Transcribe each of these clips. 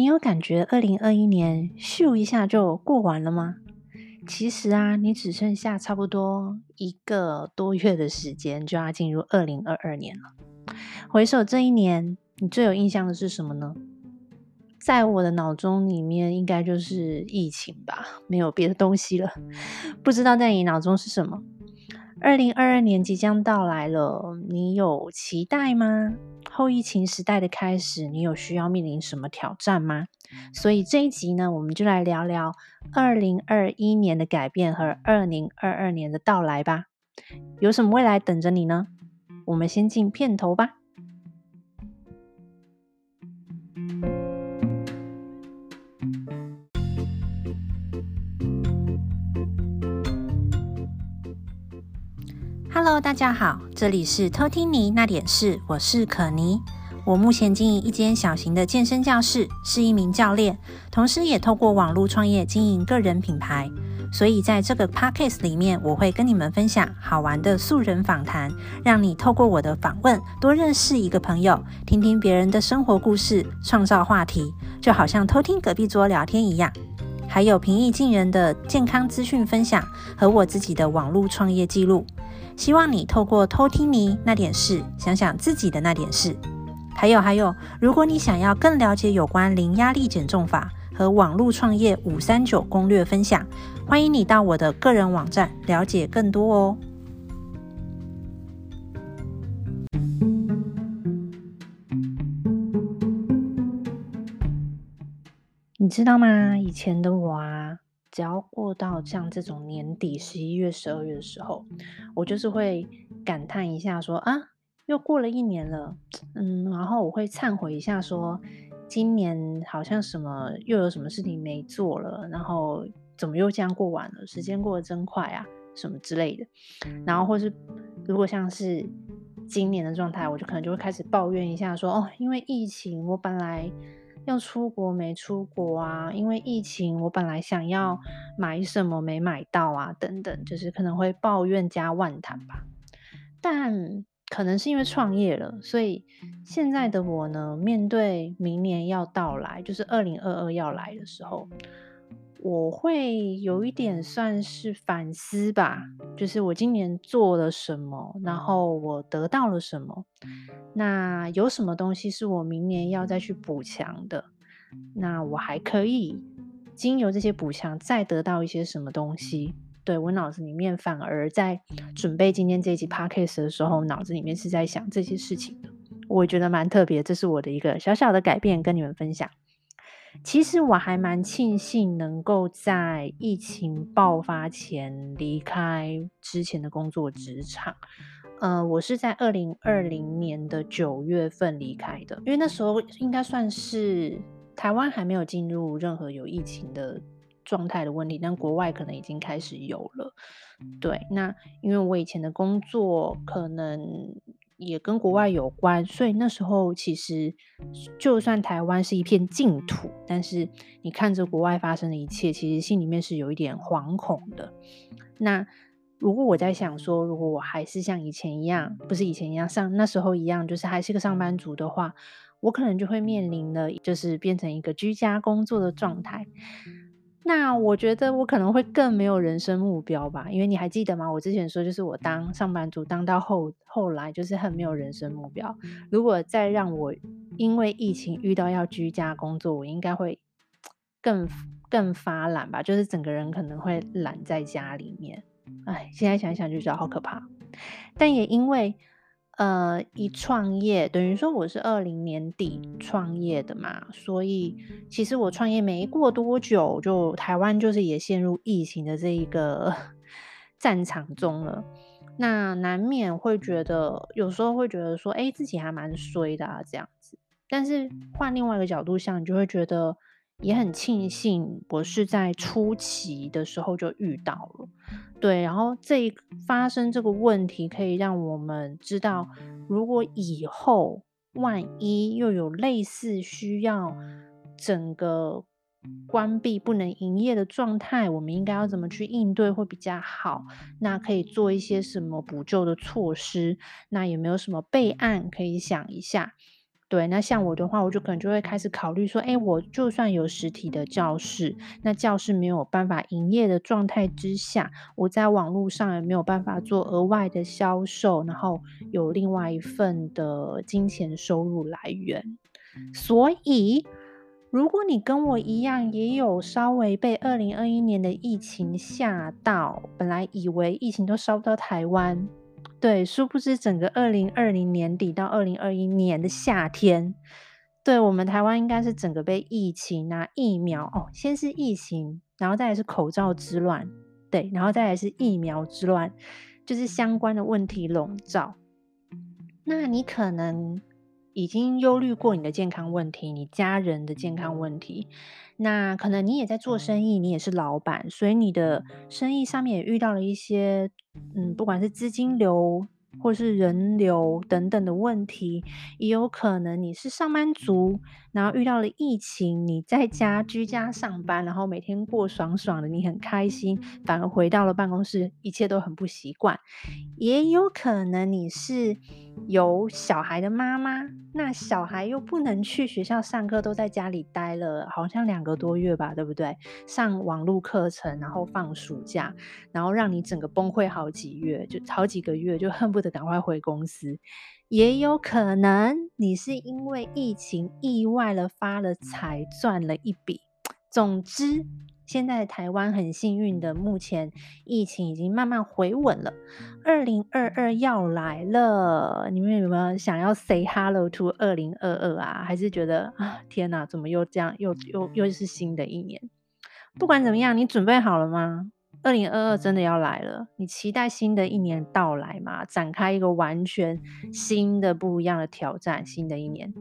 你有感觉二零二一年咻一下就过完了吗？其实啊，你只剩下差不多一个多月的时间就要进入二零二二年了。回首这一年，你最有印象的是什么呢？在我的脑中里面，应该就是疫情吧，没有别的东西了。不知道在你脑中是什么？二零二二年即将到来了，你有期待吗？后疫情时代的开始，你有需要面临什么挑战吗？所以这一集呢，我们就来聊聊二零二一年的改变和二零二二年的到来吧。有什么未来等着你呢？我们先进片头吧。Hello，大家好，这里是偷听妮那点事，我是可妮。我目前经营一间小型的健身教室，是一名教练，同时也透过网络创业经营个人品牌。所以在这个 podcast 里面，我会跟你们分享好玩的素人访谈，让你透过我的访问多认识一个朋友，听听别人的生活故事，创造话题，就好像偷听隔壁桌聊天一样。还有平易近人的健康资讯分享和我自己的网络创业记录。希望你透过偷听你那点事，想想自己的那点事。还有还有，如果你想要更了解有关零压力减重法和网络创业五三九攻略分享，欢迎你到我的个人网站了解更多哦。你知道吗？以前的我啊。只要过到像这种年底十一月、十二月的时候，我就是会感叹一下说，啊，又过了一年了，嗯，然后我会忏悔一下说，今年好像什么又有什么事情没做了，然后怎么又这样过完了？时间过得真快啊，什么之类的。然后或是如果像是今年的状态，我就可能就会开始抱怨一下，说哦，因为疫情，我本来。要出国没出国啊？因为疫情，我本来想要买什么没买到啊，等等，就是可能会抱怨加万谈吧。但可能是因为创业了，所以现在的我呢，面对明年要到来，就是二零二二要来的时候。我会有一点算是反思吧，就是我今年做了什么，然后我得到了什么，那有什么东西是我明年要再去补强的？那我还可以经由这些补强再得到一些什么东西？对，我脑子里面反而在准备今天这一集 podcast 的时候，脑子里面是在想这些事情的，我觉得蛮特别，这是我的一个小小的改变，跟你们分享。其实我还蛮庆幸能够在疫情爆发前离开之前的工作职场。呃，我是在二零二零年的九月份离开的，因为那时候应该算是台湾还没有进入任何有疫情的状态的问题，但国外可能已经开始有了。对，那因为我以前的工作可能。也跟国外有关，所以那时候其实就算台湾是一片净土，但是你看着国外发生的一切，其实心里面是有一点惶恐的。那如果我在想说，如果我还是像以前一样，不是以前一样，像那时候一样，就是还是个上班族的话，我可能就会面临的就是变成一个居家工作的状态。那我觉得我可能会更没有人生目标吧，因为你还记得吗？我之前说就是我当上班族当到后后来就是很没有人生目标。如果再让我因为疫情遇到要居家工作，我应该会 更更发懒吧，就是整个人可能会懒在家里面。哎，现在想想就觉得好可怕。但也因为。呃，一创业等于说我是二零年底创业的嘛，所以其实我创业没过多久，就台湾就是也陷入疫情的这一个 战场中了。那难免会觉得，有时候会觉得说，哎，自己还蛮衰的啊，这样子。但是换另外一个角度想，你就会觉得。也很庆幸我是在初期的时候就遇到了，对，然后这发生这个问题，可以让我们知道，如果以后万一又有类似需要整个关闭不能营业的状态，我们应该要怎么去应对会比较好？那可以做一些什么补救的措施？那有没有什么备案可以想一下？对，那像我的话，我就可能就会开始考虑说，哎，我就算有实体的教室，那教室没有办法营业的状态之下，我在网络上也没有办法做额外的销售，然后有另外一份的金钱收入来源。所以，如果你跟我一样，也有稍微被二零二一年的疫情吓到，本来以为疫情都烧不到台湾。对，殊不知整个二零二零年底到二零二一年的夏天，对，我们台湾应该是整个被疫情啊、疫苗哦，先是疫情，然后再来是口罩之乱，对，然后再来是疫苗之乱，就是相关的问题笼罩。那你可能已经忧虑过你的健康问题，你家人的健康问题。那可能你也在做生意，你也是老板，所以你的生意上面也遇到了一些，嗯，不管是资金流或是人流等等的问题，也有可能你是上班族，然后遇到了疫情，你在家居家上班，然后每天过爽爽的，你很开心，反而回到了办公室，一切都很不习惯，也有可能你是。有小孩的妈妈，那小孩又不能去学校上课，都在家里待了，好像两个多月吧，对不对？上网络课程，然后放暑假，然后让你整个崩溃好几月，就好几个月，就恨不得赶快回公司。也有可能你是因为疫情意外了发了财，赚了一笔。总之。现在台湾很幸运的，目前疫情已经慢慢回稳了。二零二二要来了，你们有没有想要 say hello to 二零二二啊？还是觉得啊，天哪，怎么又这样，又又又是新的一年？不管怎么样，你准备好了吗？二零二二真的要来了，你期待新的一年到来吗？展开一个完全新的、不一样的挑战，新的一年。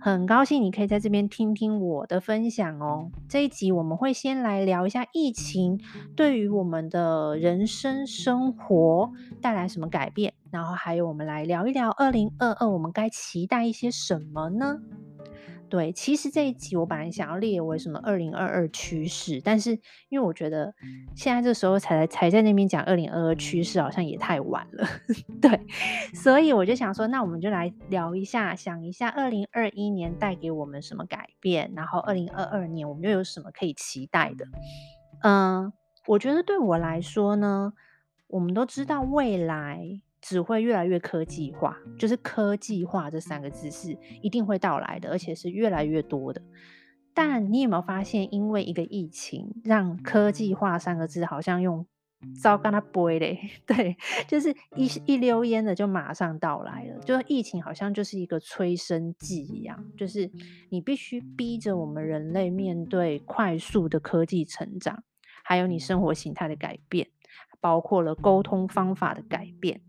很高兴你可以在这边听听我的分享哦。这一集我们会先来聊一下疫情对于我们的人生生活带来什么改变，然后还有我们来聊一聊二零二二我们该期待一些什么呢？对，其实这一集我本来想要列为什么二零二二趋势，但是因为我觉得现在这时候才才在那边讲二零二二趋势，好像也太晚了。对，所以我就想说，那我们就来聊一下，想一下二零二一年带给我们什么改变，然后二零二二年我们又有什么可以期待的？嗯，我觉得对我来说呢，我们都知道未来。只会越来越科技化，就是科技化这三个字是一定会到来的，而且是越来越多的。但你有没有发现，因为一个疫情，让科技化三个字好像用糟糕的不会嘞？对，就是一一溜烟的就马上到来了。就是疫情好像就是一个催生剂一样，就是你必须逼着我们人类面对快速的科技成长，还有你生活形态的改变，包括了沟通方法的改变。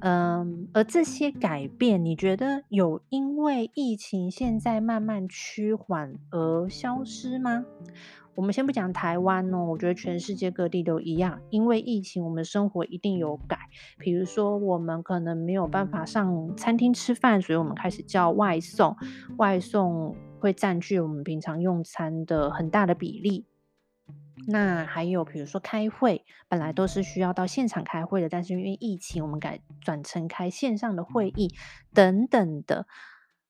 嗯，而这些改变，你觉得有因为疫情现在慢慢趋缓而消失吗？我们先不讲台湾哦，我觉得全世界各地都一样，因为疫情，我们生活一定有改。比如说，我们可能没有办法上餐厅吃饭，所以我们开始叫外送，外送会占据我们平常用餐的很大的比例。那还有，比如说开会，本来都是需要到现场开会的，但是因为疫情，我们改转成开线上的会议等等的。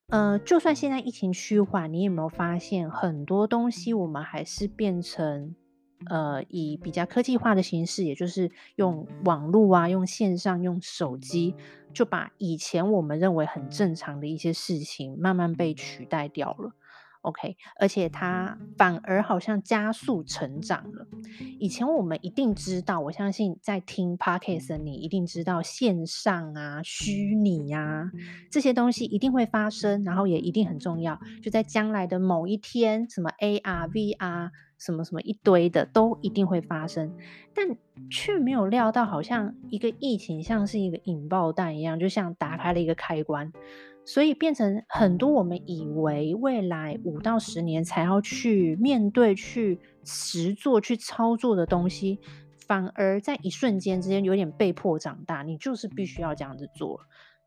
呃，就算现在疫情趋缓，你有没有发现很多东西我们还是变成呃以比较科技化的形式，也就是用网络啊，用线上，用手机，就把以前我们认为很正常的一些事情慢慢被取代掉了。OK，而且它反而好像加速成长了。以前我们一定知道，我相信在听 Podcast 的你一定知道，线上啊、虚拟啊这些东西一定会发生，然后也一定很重要。就在将来的某一天，什么 AR、VR，什么什么一堆的都一定会发生，但却没有料到，好像一个疫情像是一个引爆弹一样，就像打开了一个开关。所以变成很多我们以为未来五到十年才要去面对、去实做、去操作的东西，反而在一瞬间之间有点被迫长大。你就是必须要这样子做。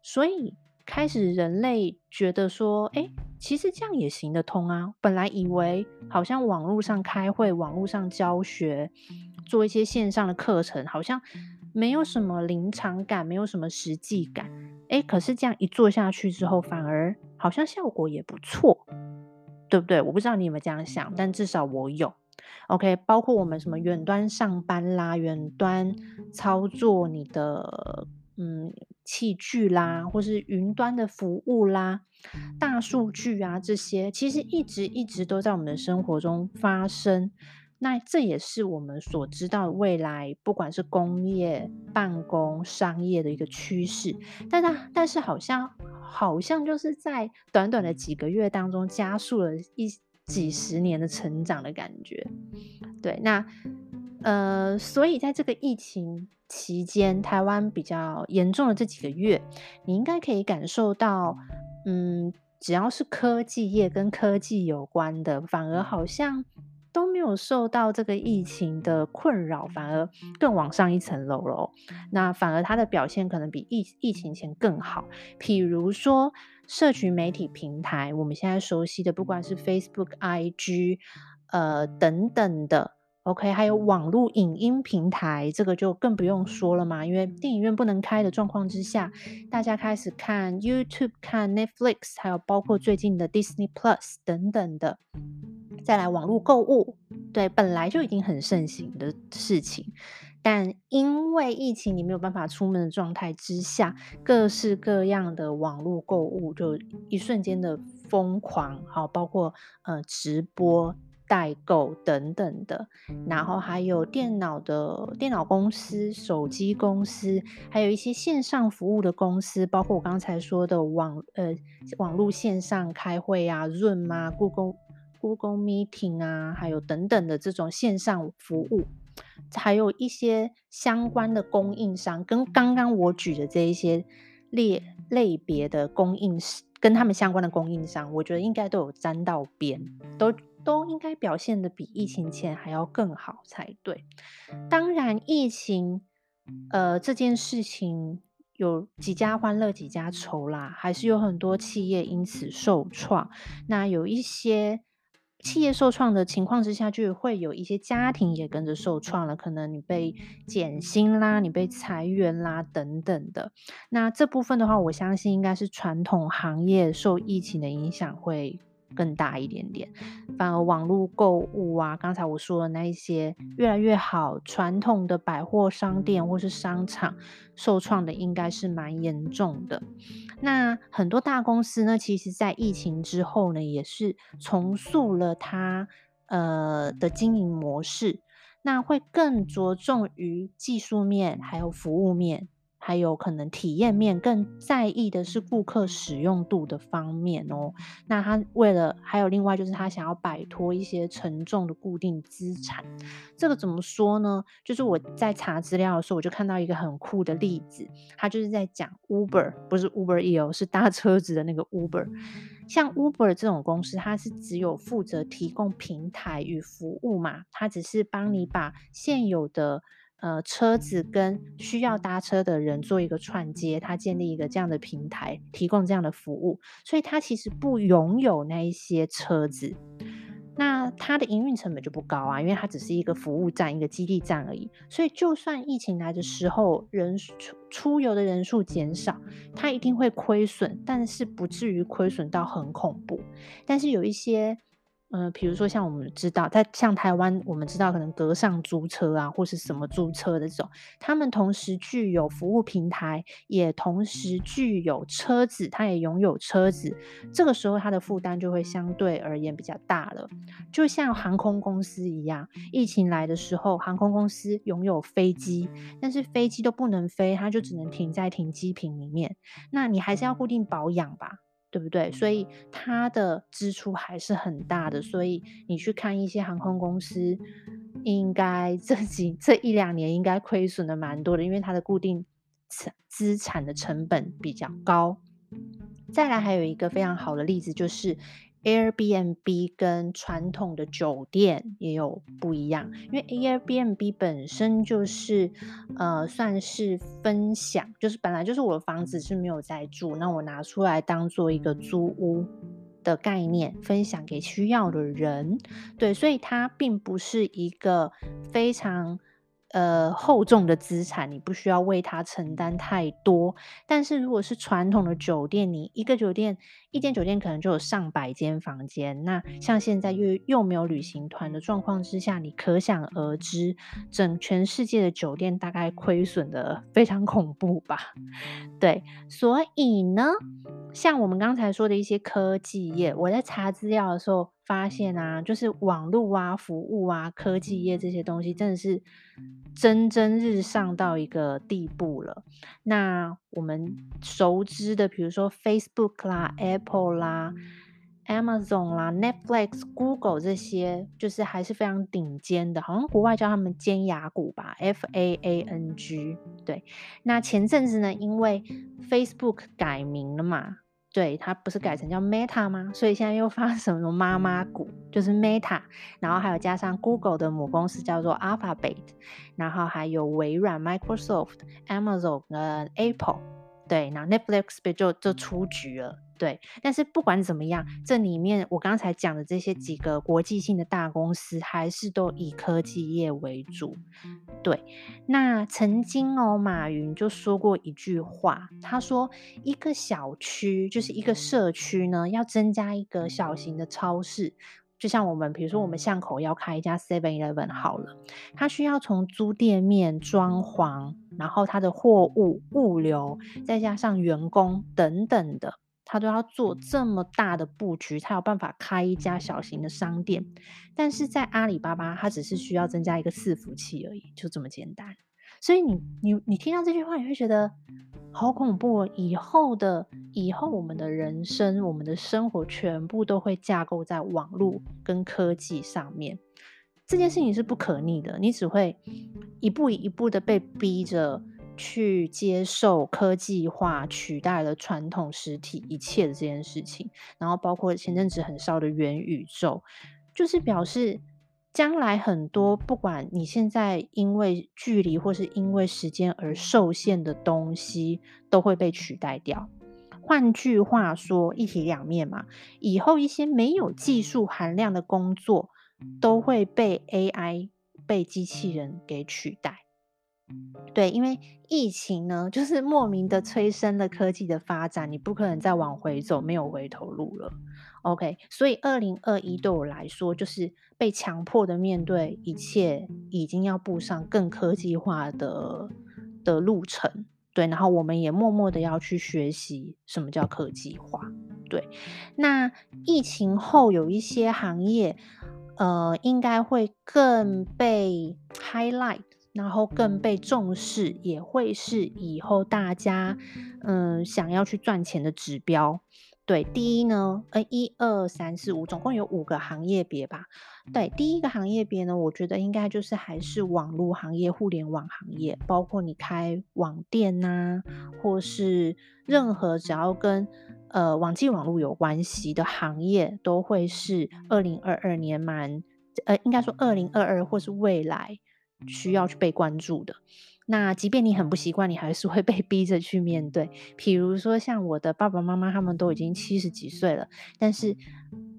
所以开始人类觉得说，诶，其实这样也行得通啊。本来以为好像网络上开会、网络上教学、做一些线上的课程，好像。没有什么临场感，没有什么实际感，诶，可是这样一做下去之后，反而好像效果也不错，对不对？我不知道你有没有这样想，但至少我有。OK，包括我们什么远端上班啦，远端操作你的嗯器具啦，或是云端的服务啦，大数据啊这些，其实一直一直都在我们的生活中发生。那这也是我们所知道未来，不管是工业、办公、商业的一个趋势。但是，但是好像好像就是在短短的几个月当中，加速了一几十年的成长的感觉。对，那呃，所以在这个疫情期间，台湾比较严重的这几个月，你应该可以感受到，嗯，只要是科技业跟科技有关的，反而好像。都没有受到这个疫情的困扰，反而更往上一层楼了。那反而它的表现可能比疫疫情前更好。譬如说，社群媒体平台，我们现在熟悉的，不管是 Facebook、IG，呃等等的，OK，还有网络影音平台，这个就更不用说了嘛。因为电影院不能开的状况之下，大家开始看 YouTube、看 Netflix，还有包括最近的 Disney Plus 等等的。再来网络购物，对，本来就已经很盛行的事情，但因为疫情你没有办法出门的状态之下，各式各样的网络购物就一瞬间的疯狂，好，包括呃直播、代购等等的，然后还有电脑的电脑公司、手机公司，还有一些线上服务的公司，包括我刚才说的网呃网络线上开会啊，Zoom 啊，Google。Google Meeting 啊，还有等等的这种线上服务，还有一些相关的供应商，跟刚刚我举的这一些列类别的供应商，跟他们相关的供应商，我觉得应该都有沾到边，都都应该表现的比疫情前还要更好才对。当然，疫情呃这件事情有几家欢乐几家愁啦，还是有很多企业因此受创。那有一些。企业受创的情况之下，就会有一些家庭也跟着受创了。可能你被减薪啦，你被裁员啦，等等的。那这部分的话，我相信应该是传统行业受疫情的影响会更大一点点，反而网络购物啊，刚才我说的那一些越来越好，传统的百货商店或是商场受创的应该是蛮严重的。那很多大公司呢，其实在疫情之后呢，也是重塑了它呃的经营模式，那会更着重于技术面还有服务面。还有可能体验面更在意的是顾客使用度的方面哦。那他为了还有另外就是他想要摆脱一些沉重的固定资产，这个怎么说呢？就是我在查资料的时候，我就看到一个很酷的例子，他就是在讲 Uber，不是 Uber Eats，是搭车子的那个 Uber。像 Uber 这种公司，它是只有负责提供平台与服务嘛，它只是帮你把现有的。呃，车子跟需要搭车的人做一个串接，他建立一个这样的平台，提供这样的服务，所以他其实不拥有那一些车子，那他的营运成本就不高啊，因为它只是一个服务站，一个基地站而已。所以就算疫情来的时候，人出出游的人数减少，他一定会亏损，但是不至于亏损到很恐怖。但是有一些。嗯、呃，比如说像我们知道，在像台湾，我们知道可能隔上租车啊，或是什么租车的这种，他们同时具有服务平台，也同时具有车子，他也拥有车子，这个时候他的负担就会相对而言比较大了。就像航空公司一样，疫情来的时候，航空公司拥有飞机，但是飞机都不能飞，它就只能停在停机坪里面，那你还是要固定保养吧。对不对？所以它的支出还是很大的，所以你去看一些航空公司，应该这几这一两年应该亏损的蛮多的，因为它的固定资产的成本比较高。再来还有一个非常好的例子就是。Airbnb 跟传统的酒店也有不一样，因为 Airbnb 本身就是呃算是分享，就是本来就是我的房子是没有在住，那我拿出来当做一个租屋的概念，分享给需要的人。对，所以它并不是一个非常呃厚重的资产，你不需要为它承担太多。但是如果是传统的酒店，你一个酒店一间酒店可能就有上百间房间，那像现在又又没有旅行团的状况之下，你可想而知，整全世界的酒店大概亏损的非常恐怖吧？对，所以呢，像我们刚才说的一些科技业，我在查资料的时候。发现啊，就是网络啊、服务啊、科技业这些东西，真的是蒸蒸日上到一个地步了。那我们熟知的，比如说 Facebook 啦、Apple 啦、Amazon 啦、Netflix、Google 这些，就是还是非常顶尖的，好像国外叫他们尖牙股吧，F A A N G。对，那前阵子呢，因为 Facebook 改名了嘛。对，它不是改成叫 Meta 吗？所以现在又发什么妈妈股，就是 Meta，然后还有加上 Google 的母公司叫做 Alphabet，然后还有微软、Microsoft、Amazon 跟 Apple，对，然后 Netflix 就就出局了。对，但是不管怎么样，这里面我刚才讲的这些几个国际性的大公司，还是都以科技业为主。对，那曾经哦，马云就说过一句话，他说一个小区就是一个社区呢，要增加一个小型的超市，就像我们比如说我们巷口要开一家 Seven Eleven 好了，它需要从租店面、装潢，然后它的货物物流，再加上员工等等的。他都要做这么大的布局，才有办法开一家小型的商店。但是在阿里巴巴，它只是需要增加一个伺服器而已，就这么简单。所以你你你听到这句话，你会觉得好恐怖哦。以后的以后，我们的人生，我们的生活，全部都会架构在网络跟科技上面。这件事情是不可逆的，你只会一步一步的被逼着。去接受科技化取代了传统实体一切的这件事情，然后包括前阵子很烧的元宇宙，就是表示将来很多不管你现在因为距离或是因为时间而受限的东西，都会被取代掉。换句话说，一体两面嘛，以后一些没有技术含量的工作都会被 AI、被机器人给取代。对，因为疫情呢，就是莫名的催生了科技的发展，你不可能再往回走，没有回头路了。OK，所以二零二一对我来说，就是被强迫的面对一切，已经要步上更科技化的的路程。对，然后我们也默默的要去学习什么叫科技化。对，那疫情后有一些行业，呃，应该会更被 highlight。然后更被重视，也会是以后大家嗯想要去赚钱的指标。对，第一呢，呃，一二三四五，总共有五个行业别吧。对，第一个行业别呢，我觉得应该就是还是网络行业、互联网行业，包括你开网店呐、或是任何只要跟呃网际网络有关系的行业，都会是二零二二年蛮呃，应该说二零二二或是未来。需要去被关注的，那即便你很不习惯，你还是会被 逼着去面对。比如说，像我的爸爸妈妈，他们都已经七十几岁了，但是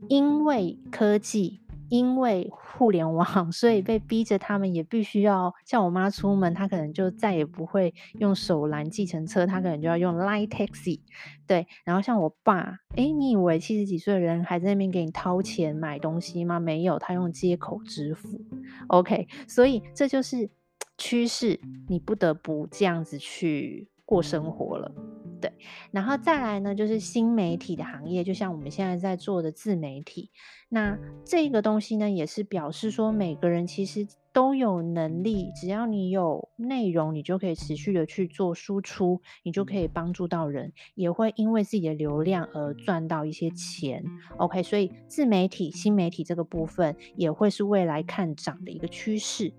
因为科技。因为互联网，所以被逼着他们也必须要像我妈出门，她可能就再也不会用手拦计程车，她可能就要用 Line Taxi。对，然后像我爸，诶，你以为七十几岁的人还在那边给你掏钱买东西吗？没有，他用接口支付。OK，所以这就是 趋势，你不得不这样子去过生活了。对，然后再来呢，就是新媒体的行业，就像我们现在在做的自媒体。那这个东西呢，也是表示说，每个人其实都有能力，只要你有内容，你就可以持续的去做输出，你就可以帮助到人，也会因为自己的流量而赚到一些钱。OK，所以自媒体、新媒体这个部分也会是未来看涨的一个趋势。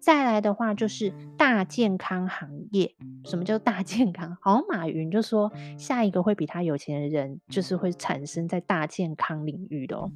再来的话就是大健康行业，什么叫大健康？好马云就说，下一个会比他有钱的人，就是会产生在大健康领域的哦。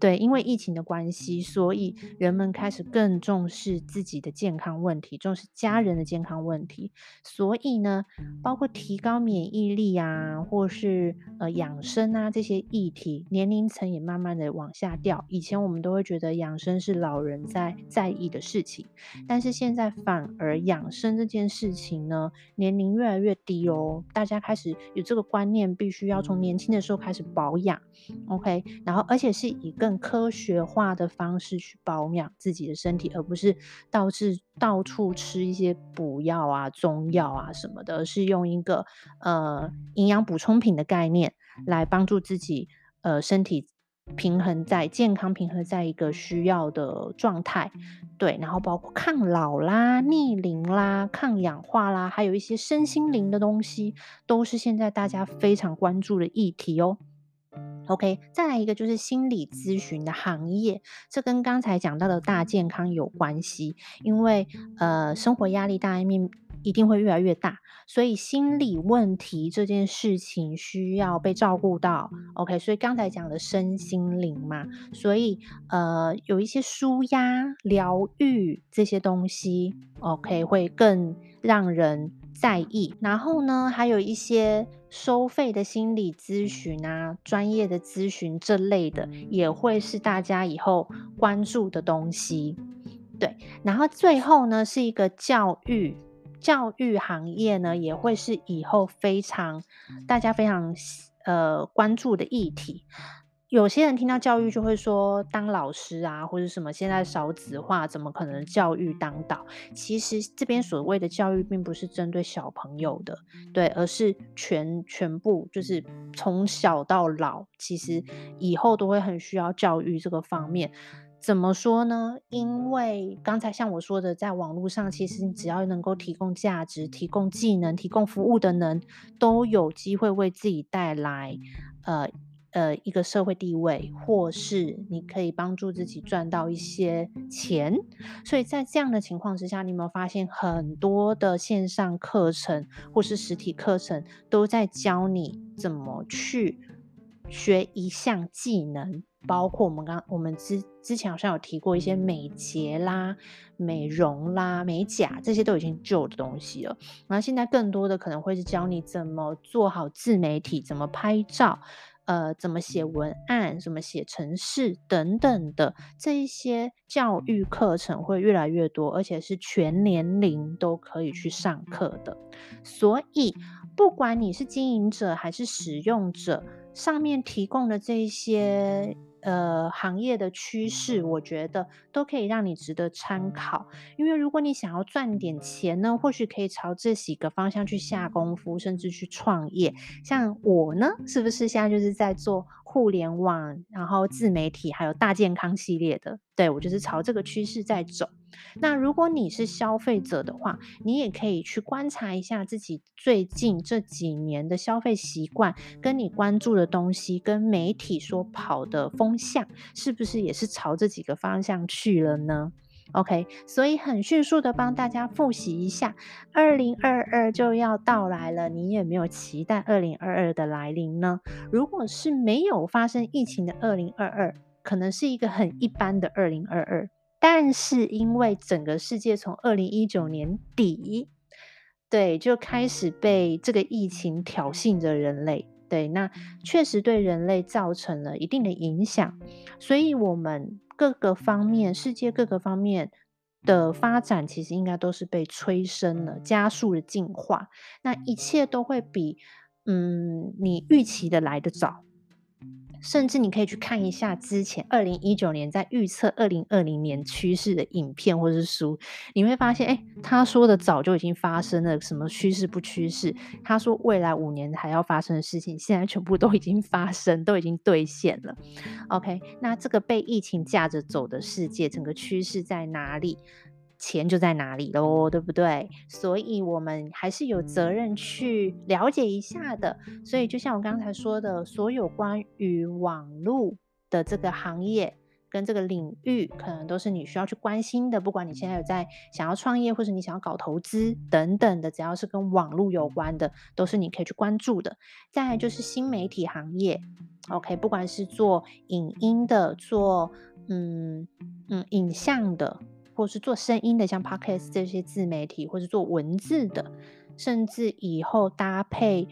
对，因为疫情的关系，所以人们开始更重视自己的健康问题，重视家人的健康问题。所以呢，包括提高免疫力啊，或是呃养生啊这些议题，年龄层也慢慢的往下掉。以前我们都会觉得养生是老人在在意的事情。但是现在反而养生这件事情呢，年龄越来越低哦，大家开始有这个观念，必须要从年轻的时候开始保养，OK，然后而且是以更科学化的方式去保养自己的身体，而不是导致到处吃一些补药啊、中药啊什么的，而是用一个呃营养补充品的概念来帮助自己呃身体。平衡在健康，平衡在一个需要的状态，对，然后包括抗老啦、逆龄啦、抗氧化啦，还有一些身心灵的东西，都是现在大家非常关注的议题哦。OK，再来一个就是心理咨询的行业，这跟刚才讲到的大健康有关系，因为呃，生活压力大面。一定会越来越大，所以心理问题这件事情需要被照顾到。OK，所以刚才讲的身心灵嘛，所以呃有一些舒压、疗愈这些东西，OK 会更让人在意。然后呢，还有一些收费的心理咨询啊、专业的咨询这类的，也会是大家以后关注的东西。对，然后最后呢是一个教育。教育行业呢，也会是以后非常大家非常呃关注的议题。有些人听到教育就会说，当老师啊，或者什么，现在少子化，怎么可能教育当道？其实这边所谓的教育，并不是针对小朋友的，对，而是全全部，就是从小到老，其实以后都会很需要教育这个方面。怎么说呢？因为刚才像我说的，在网络上，其实你只要能够提供价值、提供技能、提供服务的人，都有机会为自己带来呃呃一个社会地位，或是你可以帮助自己赚到一些钱。所以在这样的情况之下，你有没有发现很多的线上课程或是实体课程都在教你怎么去学一项技能？包括我们刚我们之之前好像有提过一些美睫啦、美容啦、美甲这些都已经旧的东西了。然后现在更多的可能会是教你怎么做好自媒体、怎么拍照、呃，怎么写文案、怎么写程式等等的这一些教育课程会越来越多，而且是全年龄都可以去上课的。所以不管你是经营者还是使用者，上面提供的这些。呃，行业的趋势，我觉得都可以让你值得参考。因为如果你想要赚点钱呢，或许可以朝这几个方向去下功夫，甚至去创业。像我呢，是不是现在就是在做互联网，然后自媒体，还有大健康系列的？对，我就是朝这个趋势在走。那如果你是消费者的话，你也可以去观察一下自己最近这几年的消费习惯，跟你关注的东西，跟媒体所跑的风向，是不是也是朝这几个方向去了呢？OK，所以很迅速的帮大家复习一下，二零二二就要到来了，你有没有期待二零二二的来临呢？如果是没有发生疫情的二零二二，可能是一个很一般的二零二二。但是因为整个世界从二零一九年底，对，就开始被这个疫情挑衅着人类，对，那确实对人类造成了一定的影响，所以我们各个方面，世界各个方面的发展，其实应该都是被催生了，加速了进化，那一切都会比嗯你预期的来得早。甚至你可以去看一下之前二零一九年在预测二零二零年趋势的影片或者是书，你会发现，哎，他说的早就已经发生了，什么趋势不趋势？他说未来五年还要发生的事情，现在全部都已经发生，都已经兑现了。OK，那这个被疫情架着走的世界，整个趋势在哪里？钱就在哪里喽，对不对？所以我们还是有责任去了解一下的。所以就像我刚才说的，所有关于网络的这个行业跟这个领域，可能都是你需要去关心的。不管你现在有在想要创业，或者你想要搞投资等等的，只要是跟网络有关的，都是你可以去关注的。再来就是新媒体行业，OK，不管是做影音的，做嗯嗯影像的。或是做声音的，像 Podcast 这些自媒体，或是做文字的，甚至以后搭配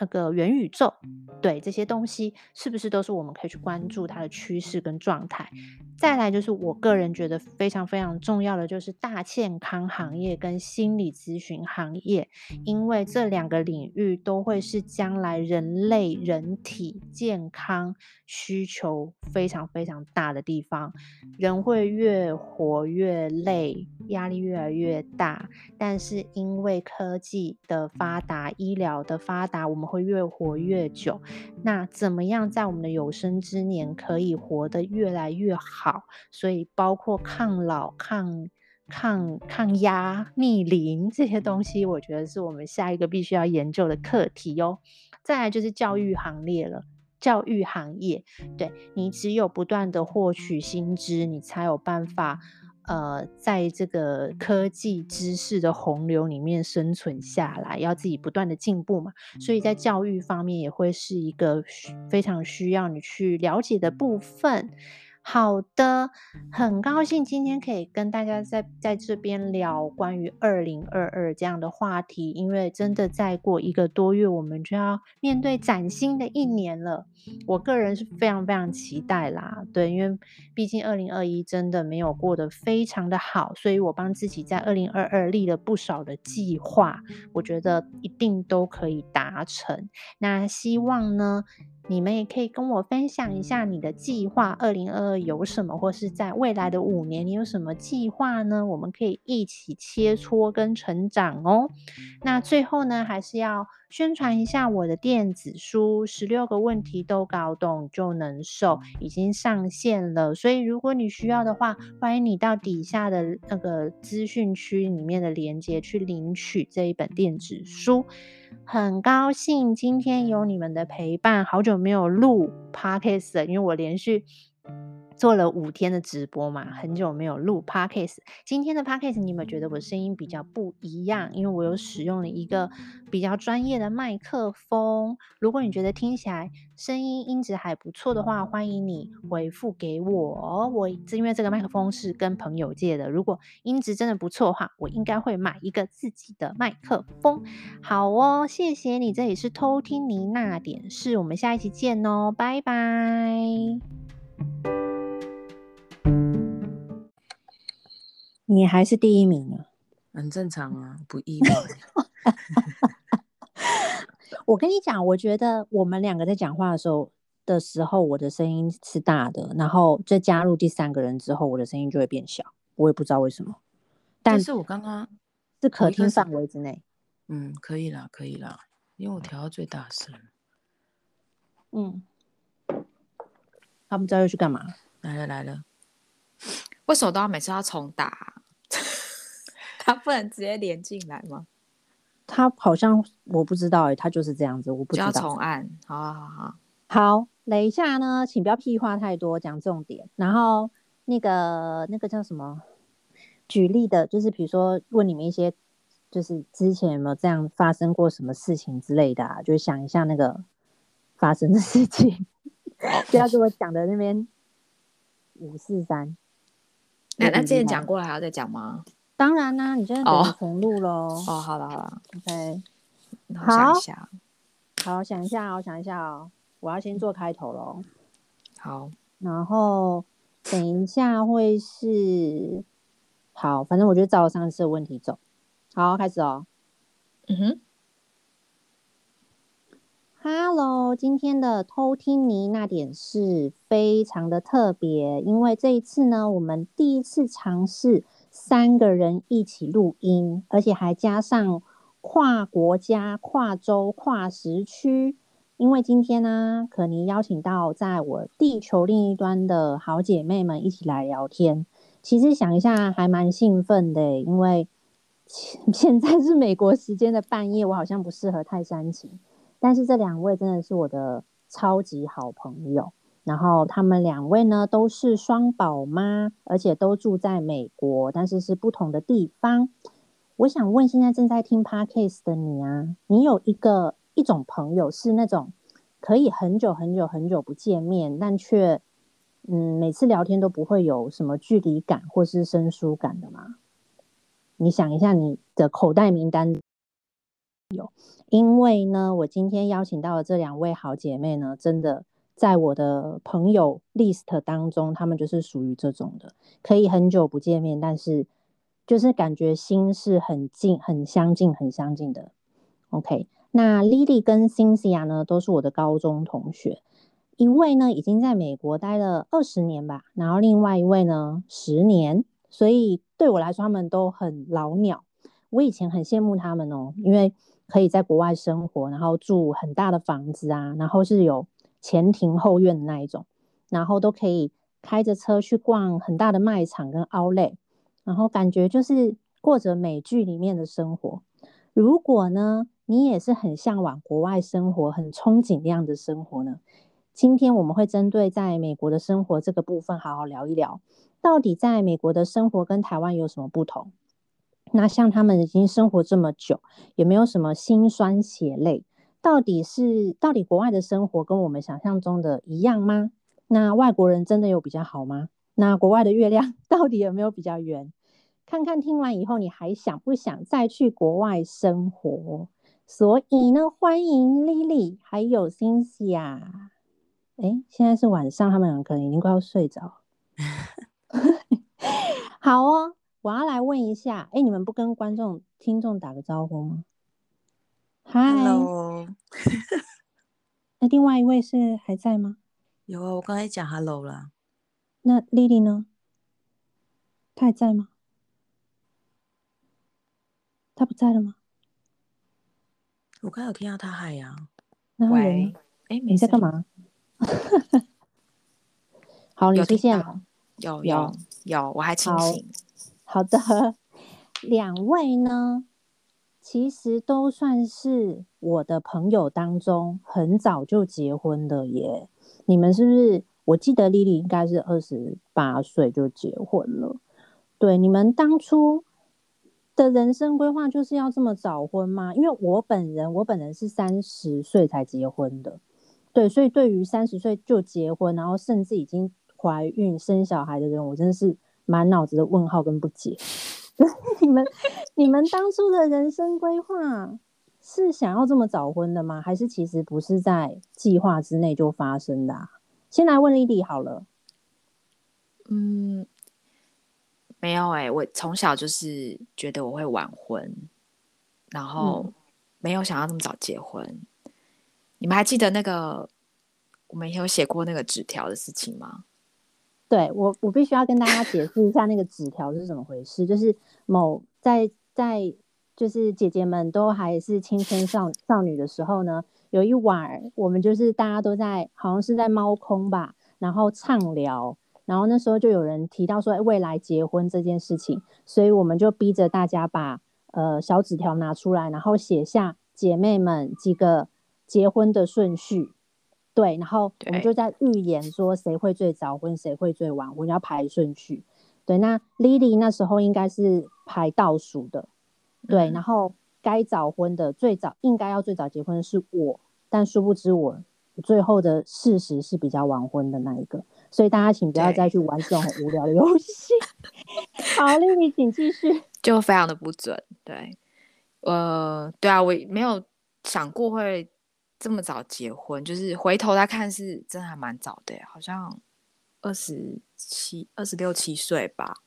那个元宇宙，对这些东西，是不是都是我们可以去关注它的趋势跟状态？再来就是我个人觉得非常非常重要的，就是大健康行业跟心理咨询行业，因为这两个领域都会是将来人类人体健康需求非常非常大的地方。人会越活越累，压力越来越大，但是因为科技的发达、医疗的发达，我们会越活越久。那怎么样在我们的有生之年可以活得越来越好？所以包括抗老、抗抗抗压、逆龄这些东西，我觉得是我们下一个必须要研究的课题哦。再来就是教育行列了，教育行业，对，你只有不断的获取新知，你才有办法。呃，在这个科技知识的洪流里面生存下来，要自己不断的进步嘛，所以在教育方面也会是一个非常需要你去了解的部分。好的，很高兴今天可以跟大家在在这边聊关于二零二二这样的话题，因为真的再过一个多月，我们就要面对崭新的一年了。我个人是非常非常期待啦，对，因为毕竟二零二一真的没有过得非常的好，所以我帮自己在二零二二立了不少的计划，我觉得一定都可以达成。那希望呢，你们也可以跟我分享一下你的计划，二零二二有什么，或是在未来的五年你有什么计划呢？我们可以一起切磋跟成长哦。那最后呢，还是要宣传一下我的电子书《十六个问题都搞懂就能瘦》已经上线了，所以如果你需要的话，欢迎你到底下的那个资讯区里面的链接去领取这一本电子书。很高兴今天有你们的陪伴，好久没有录 Podcast 了，因为我连续。做了五天的直播嘛，很久没有录 Podcast。今天的 Podcast 你有没有觉得我声音比较不一样？因为我有使用了一个比较专业的麦克风。如果你觉得听起来声音音质还不错的话，欢迎你回复给我。我因为这个麦克风是跟朋友借的，如果音质真的不错的话，我应该会买一个自己的麦克风。好哦，谢谢你，这里是偷听妮那点事，我们下一期见哦，拜拜。你还是第一名呢，很正常啊，不意外。我跟你讲，我觉得我们两个在讲话的时候的时候，我的声音是大的，然后再加入第三个人之后，我的声音就会变小。我也不知道为什么，但是我刚刚是可听范围之内。嗯，可以啦，可以啦，因为我调到最大声。嗯，他们知道要去干嘛？来了来了，为什么都要每次要重打？他不能直接连进来吗？他好像我不知道哎、欸，他就是这样子，我不知道。要重按，好好好好。好，等一下呢，请不要屁话太多，讲重点。然后那个那个叫什么？举例的，就是比如说问你们一些，就是之前有没有这样发生过什么事情之类的啊？就想一下那个发生的事情，不要跟我讲的那边五四三。那那之前讲过了，还要再讲吗？当然啦、啊，你现在等于重录喽。哦，好了好了，OK，好，想好，想一下，我想一下哦，我要先做开头喽。好，然后等一下会是，好，反正我就照上次的问题走。好，开始哦。嗯哼，Hello，今天的偷听你那点事非常的特别，因为这一次呢，我们第一次尝试。三个人一起录音，而且还加上跨国家、跨州、跨时区。因为今天呢，可妮邀请到在我地球另一端的好姐妹们一起来聊天。其实想一下，还蛮兴奋的，因为 现在是美国时间的半夜，我好像不适合太煽情。但是这两位真的是我的超级好朋友。然后他们两位呢，都是双宝妈，而且都住在美国，但是是不同的地方。我想问，现在正在听 Podcast 的你啊，你有一个一种朋友是那种可以很久很久很久不见面，但却嗯每次聊天都不会有什么距离感或是生疏感的吗？你想一下你的口袋名单有，因为呢，我今天邀请到的这两位好姐妹呢，真的。在我的朋友 list 当中，他们就是属于这种的，可以很久不见面，但是就是感觉心是很近、很相近、很相近的。OK，那 Lily 跟 Cynthia 呢，都是我的高中同学。一位呢已经在美国待了二十年吧，然后另外一位呢十年，所以对我来说他们都很老鸟。我以前很羡慕他们哦，因为可以在国外生活，然后住很大的房子啊，然后是有前庭后院的那一种，然后都可以开着车去逛很大的卖场跟奥莱然后感觉就是过着美剧里面的生活。如果呢你也是很向往国外生活，很憧憬那样的生活呢？今天我们会针对在美国的生活这个部分好好聊一聊，到底在美国的生活跟台湾有什么不同？那像他们已经生活这么久，有没有什么辛酸血泪？到底是到底国外的生活跟我们想象中的一样吗？那外国人真的有比较好吗？那国外的月亮 到底有没有比较圆？看看听完以后，你还想不想再去国外生活？所以呢，欢迎 Lily 还有 Cynthia。哎，现在是晚上，他们两个可能已经快要睡着。好哦，我要来问一下，哎，你们不跟观众、听众打个招呼吗？Hello。那另外一位是还在吗？有啊，我刚才讲 Hello 了。那 Lily 呢？她还在吗？她不在了吗？我刚有听到她嗨呀。喂，哎，你在干嘛？好，你出现了，有有有，有，我还清醒。好，的，两位呢，其实都算是我的朋友当中很早就结婚的耶。你们是不是？我记得丽丽应该是二十八岁就结婚了。对，你们当初的人生规划就是要这么早婚吗？因为我本人，我本人是三十岁才结婚的。对，所以对于三十岁就结婚，然后甚至已经怀孕生小孩的人，我真的是满脑子的问号跟不解。你们你们当初的人生规划是想要这么早婚的吗？还是其实不是在计划之内就发生的啊？先来问 Lily 好了。嗯，没有哎、欸，我从小就是觉得我会晚婚，然后没有想要这么早结婚。嗯你们还记得那个我们有写过那个纸条的事情吗？对，我，我必须要跟大家解释一下那个纸条是怎么回事。就是某在在就是姐姐们都还是青春少少女的时候呢，有一晚我们就是大家都在好像是在猫空吧，然后畅聊，然后那时候就有人提到说未来结婚这件事情，所以我们就逼着大家把呃小纸条拿出来，然后写下姐妹们几个。结婚的顺序，对，然后我们就在预言说谁会最早婚，谁会最晚婚，要排顺序。对，那 Lily 那时候应该是排倒数的，对，嗯、然后该早婚的最早应该要最早结婚的是我，但殊不知我最后的事实是比较晚婚的那一个，所以大家请不要再去玩这种很无聊的游戏。好，Lily 请继续。就非常的不准，对，呃，对啊，我没有想过会。这么早结婚，就是回头来看是真的还蛮早的，好像二十七、二十六七岁吧，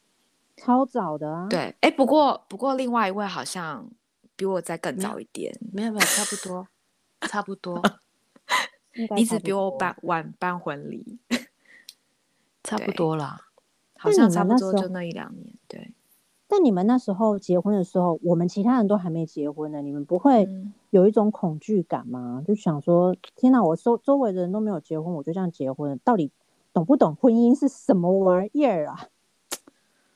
超早的啊。对，哎，不过不过另外一位好像比我再更早一点，没有没有，差不多，差不多，你只比我办晚办婚礼，差不多啦，好像差不多就那一两年，对。但你们那时候结婚的时候，我们其他人都还没结婚呢，你们不会有一种恐惧感吗？嗯、就想说，天哪，我周周围的人都没有结婚，我就这样结婚，到底懂不懂婚姻是什么玩意儿啊？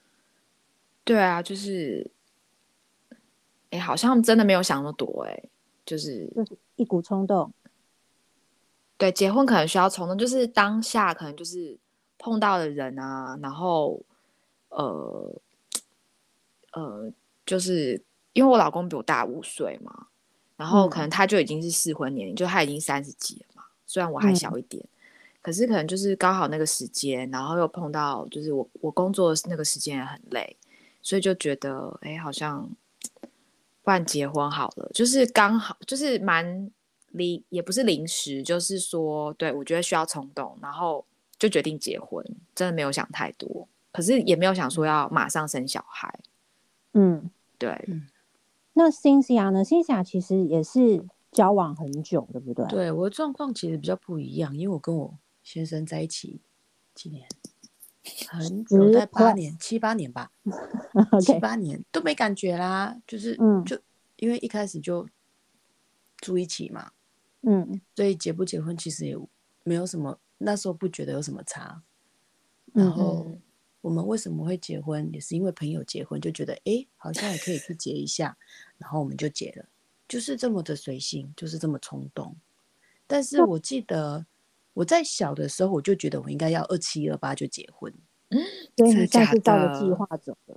对啊，就是，哎，好像真的没有想那么多，哎，就是就是一股冲动。对，结婚可能需要冲动，就是当下可能就是碰到的人啊，然后，呃。呃，就是因为我老公比我大五岁嘛，然后可能他就已经是适婚年龄，嗯、就他已经三十几了嘛。虽然我还小一点，嗯、可是可能就是刚好那个时间，然后又碰到就是我我工作的那个时间也很累，所以就觉得哎，好像不然结婚好了，就是刚好就是蛮临也不是临时，就是说，对我觉得需要冲动，然后就决定结婚，真的没有想太多，可是也没有想说要马上生小孩。嗯，对。嗯，那 Cynthia 呢？Cynthia 其实也是交往很久，对不对？对，我的状况其实比较不一样，因为我跟我先生在一起几年。很久，在八年、七八年吧，七八年都没感觉啦，就是，嗯，就因为一开始就住一起嘛，嗯，所以结不结婚其实也没有什么，那时候不觉得有什么差。然后我们为什么会结婚，也是因为朋友结婚，就觉得哎，好像也可以去结一下，然后我们就结了，就是这么的随性，就是这么冲动。但是我记得。我在小的时候，我就觉得我应该要二七二八就结婚，嗯，所以你算是照着计划走的，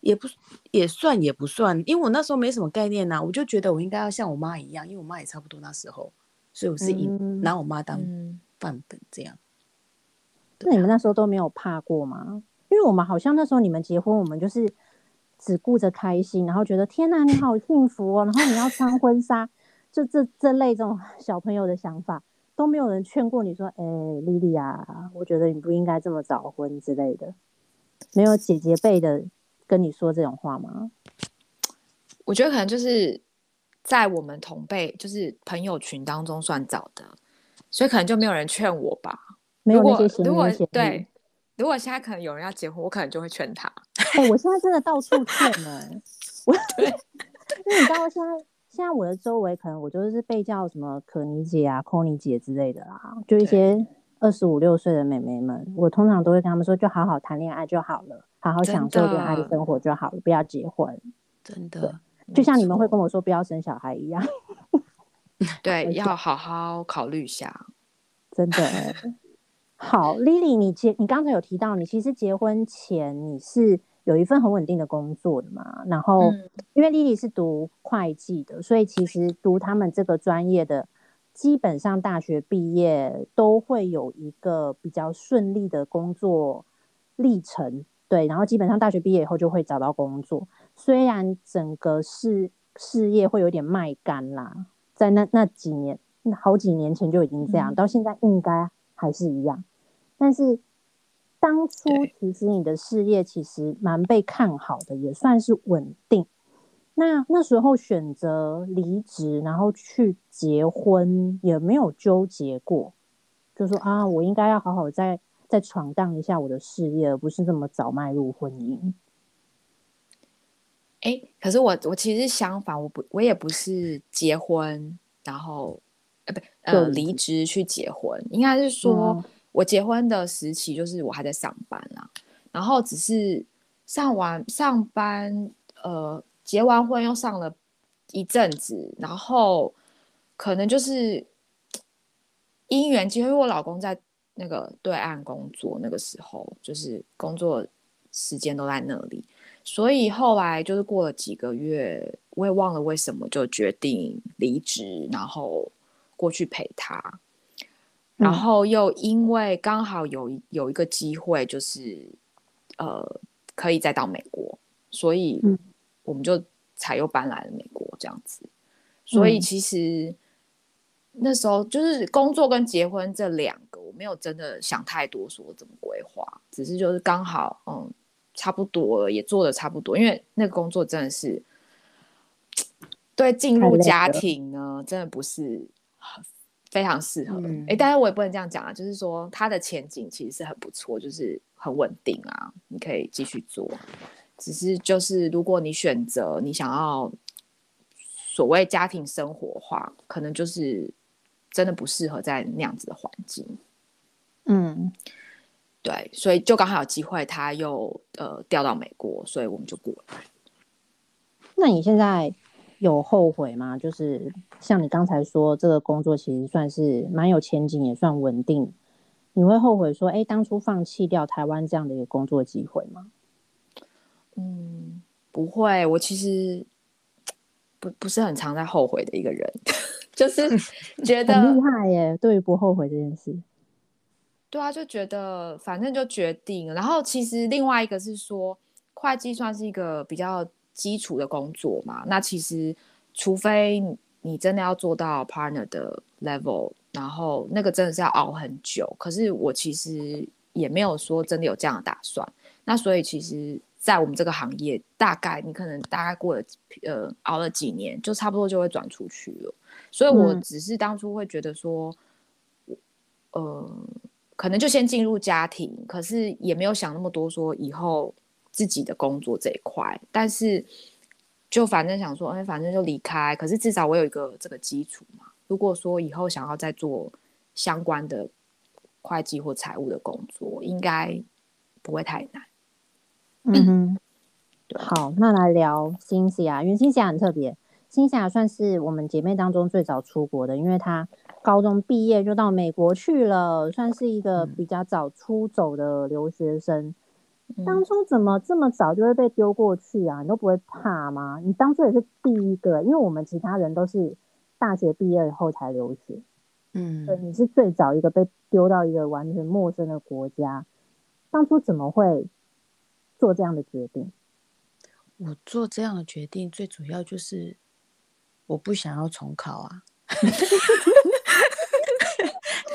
也不也算也不算，因为我那时候没什么概念呐、啊，我就觉得我应该要像我妈一样，因为我妈也差不多那时候，所以我是以、嗯、拿我妈当范本这样。那、你们那时候都没有怕过吗？因为我们好像那时候你们结婚，我们就是只顾着开心，然后觉得天哪，你好幸福哦，然后你要穿婚纱，就这这类这种 小朋友的想法。都没有人劝过你说：“哎、欸，莉莉啊，我觉得你不应该这么早婚之类的。”没有姐姐辈的跟你说这种话吗？我觉得可能就是在我们同辈，就是朋友群当中算早的，所以可能就没有人劝我吧。没有那些对，如果现在可能有人要结婚，我可能就会劝他。哎、欸，我现在真的到处劝呢、欸。我对，因为你知道现在。现在我的周围可能我就是被叫什么可妮姐啊、Conny 姐之类的啦，就一些二十五六岁的妹妹们，我通常都会跟他们说，就好好谈恋爱就好了，好好享受恋爱的生活就好了，不要结婚。真的，就像你们会跟我说不要生小孩一样。对，要好好考虑一下。真的。好，Lily，你结你刚才有提到，你其实结婚前你是。有一份很稳定的工作的嘛，然后因为 Lily 是读会计的，所以其实读他们这个专业的，基本上大学毕业都会有一个比较顺利的工作历程，对，然后基本上大学毕业以后就会找到工作，虽然整个事事业会有点卖干啦，在那那几年，好几年前就已经这样，到现在应该还是一样，但是。当初其实你的事业其实蛮被看好的，也算是稳定。那那时候选择离职，然后去结婚，也没有纠结过，就说啊，我应该要好好再再闯荡一下我的事业，而不是这么早迈入婚姻。哎，可是我我其实相反，我不我也不是结婚，然后呃不呃离职去结婚，应该是说。嗯我结婚的时期就是我还在上班啦，然后只是上完上班，呃，结完婚又上了一阵子，然后可能就是因缘机会，因为我老公在那个对岸工作，那个时候就是工作时间都在那里，所以后来就是过了几个月，我也忘了为什么就决定离职，然后过去陪他。然后又因为刚好有有一个机会，就是呃，可以再到美国，所以我们就才又搬来了美国这样子。所以其实那时候就是工作跟结婚这两个，我没有真的想太多，说怎么规划，只是就是刚好嗯，差不多了，也做的差不多，因为那个工作真的是 对进入家庭呢，真的不是很。非常适合，哎、嗯欸，但是我也不能这样讲啊，就是说它的前景其实是很不错，就是很稳定啊，你可以继续做。只是就是如果你选择你想要所谓家庭生活的话，可能就是真的不适合在那样子的环境。嗯，对，所以就刚好有机会，他又呃调到美国，所以我们就过来。那你现在？有后悔吗？就是像你刚才说，这个工作其实算是蛮有前景，也算稳定。你会后悔说，哎，当初放弃掉台湾这样的一个工作机会吗？嗯，不会。我其实不不是很常在后悔的一个人，就是 觉得很厉害耶。对于不后悔这件事，对啊，就觉得反正就决定。然后其实另外一个是说，会计算是一个比较。基础的工作嘛，那其实除非你真的要做到 partner 的 level，然后那个真的是要熬很久。可是我其实也没有说真的有这样的打算。那所以其实，在我们这个行业，大概你可能大概过了呃熬了几年，就差不多就会转出去了。所以我只是当初会觉得说，嗯、呃，可能就先进入家庭，可是也没有想那么多，说以后自己的工作这一块。但是就反正想说，哎，反正就离开。可是至少我有一个这个基础嘛。如果说以后想要再做相关的会计或财务的工作，应该不会太难。嗯哼，好，那来聊新西亚，因为新西亚很特别。新西亚算是我们姐妹当中最早出国的，因为她高中毕业就到美国去了，算是一个比较早出走的留学生。嗯、当初怎么这么早就会被丢过去啊？你都不会怕吗？你当初也是第一个，因为我们其他人都是大学毕业以后才留学。嗯，对，你是最早一个被丢到一个完全陌生的国家，当初怎么会做这样的决定？我做这样的决定最主要就是。我不想要重考啊！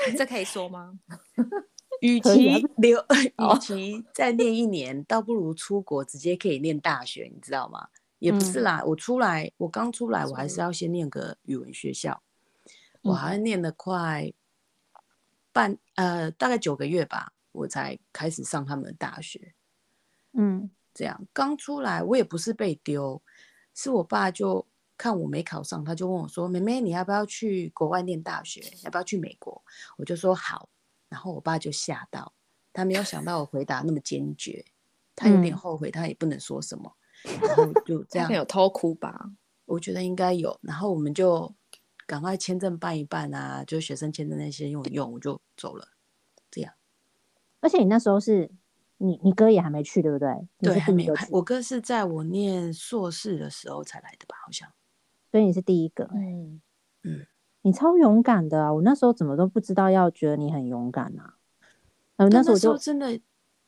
这可以说吗？与其留，与其再念一年，倒不如出国直接可以念大学，你知道吗？也不是啦，嗯、我出来，我刚出来，我还是要先念个语文学校，嗯、我还念了快半呃大概九个月吧，我才开始上他们的大学。嗯，这样刚出来，我也不是被丢，是我爸就。看我没考上，他就问我说：“妹妹，你要不要去国外念大学？要不要去美国？”我就说好。然后我爸就吓到，他没有想到我回答那么坚决，他有点后悔，他也不能说什么。嗯、然后就这样，有偷哭吧？我觉得应该有。然后我们就赶快签证办一办啊，就学生签证那些用一用，我就走了。这样。而且你那时候是你你哥也还没去，对不对？对，还没。我哥是在我念硕士的时候才来的吧？好像。所以你是第一个，嗯嗯，你超勇敢的啊！我那时候怎么都不知道要觉得你很勇敢啊。呃，那时候真的，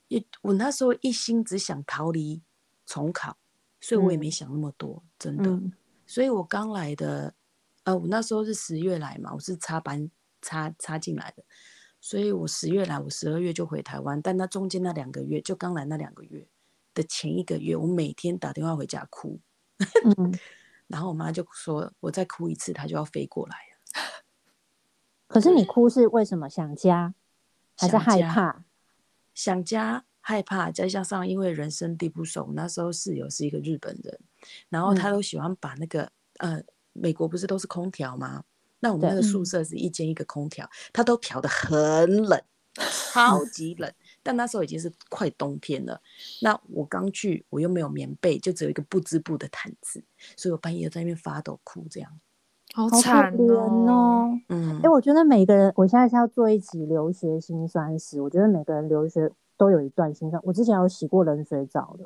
也我那时候一心只想逃离重考，所以我也没想那么多，嗯、真的。嗯、所以我刚来的，呃，我那时候是十月来嘛，我是插班插插进来的，所以我十月来，我十二月就回台湾。但那中间那两个月，就刚来那两个月的前一个月，我每天打电话回家哭。嗯 然后我妈就说：“我再哭一次，她就要飞过来了。” 可是你哭是为什么？想家，还是害怕？想家，害怕，再加上因为人生地不熟，那时候室友是一个日本人，然后他都喜欢把那个、嗯、呃，美国不是都是空调吗？那我们那个宿舍是一间一个空调，他都调的很冷，超级冷。但那时候已经是快冬天了，那我刚去，我又没有棉被，就只有一个不织布的毯子，所以我半夜在那边发抖哭，这样，好惨哦。嗯，哎、欸，我觉得每个人，我现在是要做一集留学辛酸史，我觉得每个人留学都有一段辛酸。我之前有洗过冷水澡的，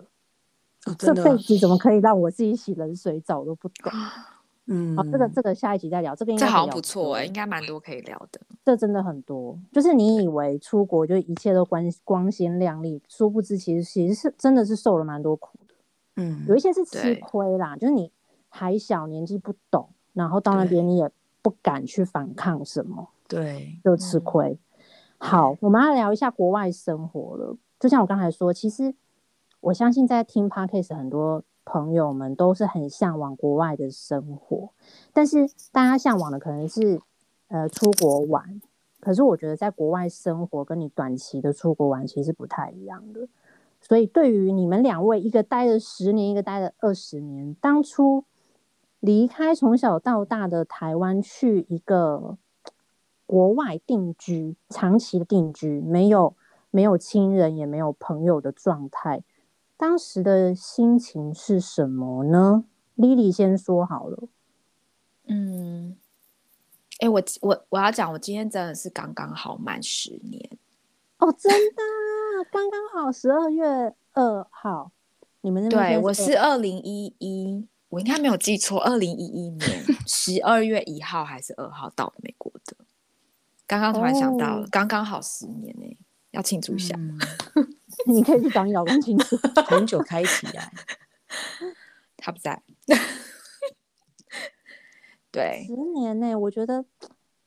哦、的这辈子怎么可以让我自己洗冷水澡我都不懂。嗯，好，这个这个下一集再聊。这个应该这好像不错哎、欸，应该蛮多可以聊的。这真的很多，就是你以为出国就一切都光光鲜亮丽，殊不知其实其实是真的是受了蛮多苦的。嗯，有一些是吃亏啦，就是你还小，年纪不懂，然后到那边你也不敢去反抗什么，对，就吃亏。嗯、好，我们要聊一下国外生活了。就像我刚才说，其实我相信在听 Podcast 很多。朋友们都是很向往国外的生活，但是大家向往的可能是呃出国玩，可是我觉得在国外生活跟你短期的出国玩其实不太一样的。所以对于你们两位，一个待了十年，一个待了二十年，当初离开从小到大的台湾去一个国外定居，长期的定居，没有没有亲人也没有朋友的状态。当时的心情是什么呢？Lily 先说好了。嗯，哎、欸，我我我要讲，我今天真的是刚刚好满十年哦，真的，刚刚好十二月二号。你们那边？对，我是二零一一，我应该没有记错，二零一一年 十二月一号还是二号到美国的。刚刚突然想到了，刚刚、哦、好十年呢，要庆祝一下。嗯 你可以去找你老公庆祝，很久开启啊，他不在。对，十年呢、欸，我觉得，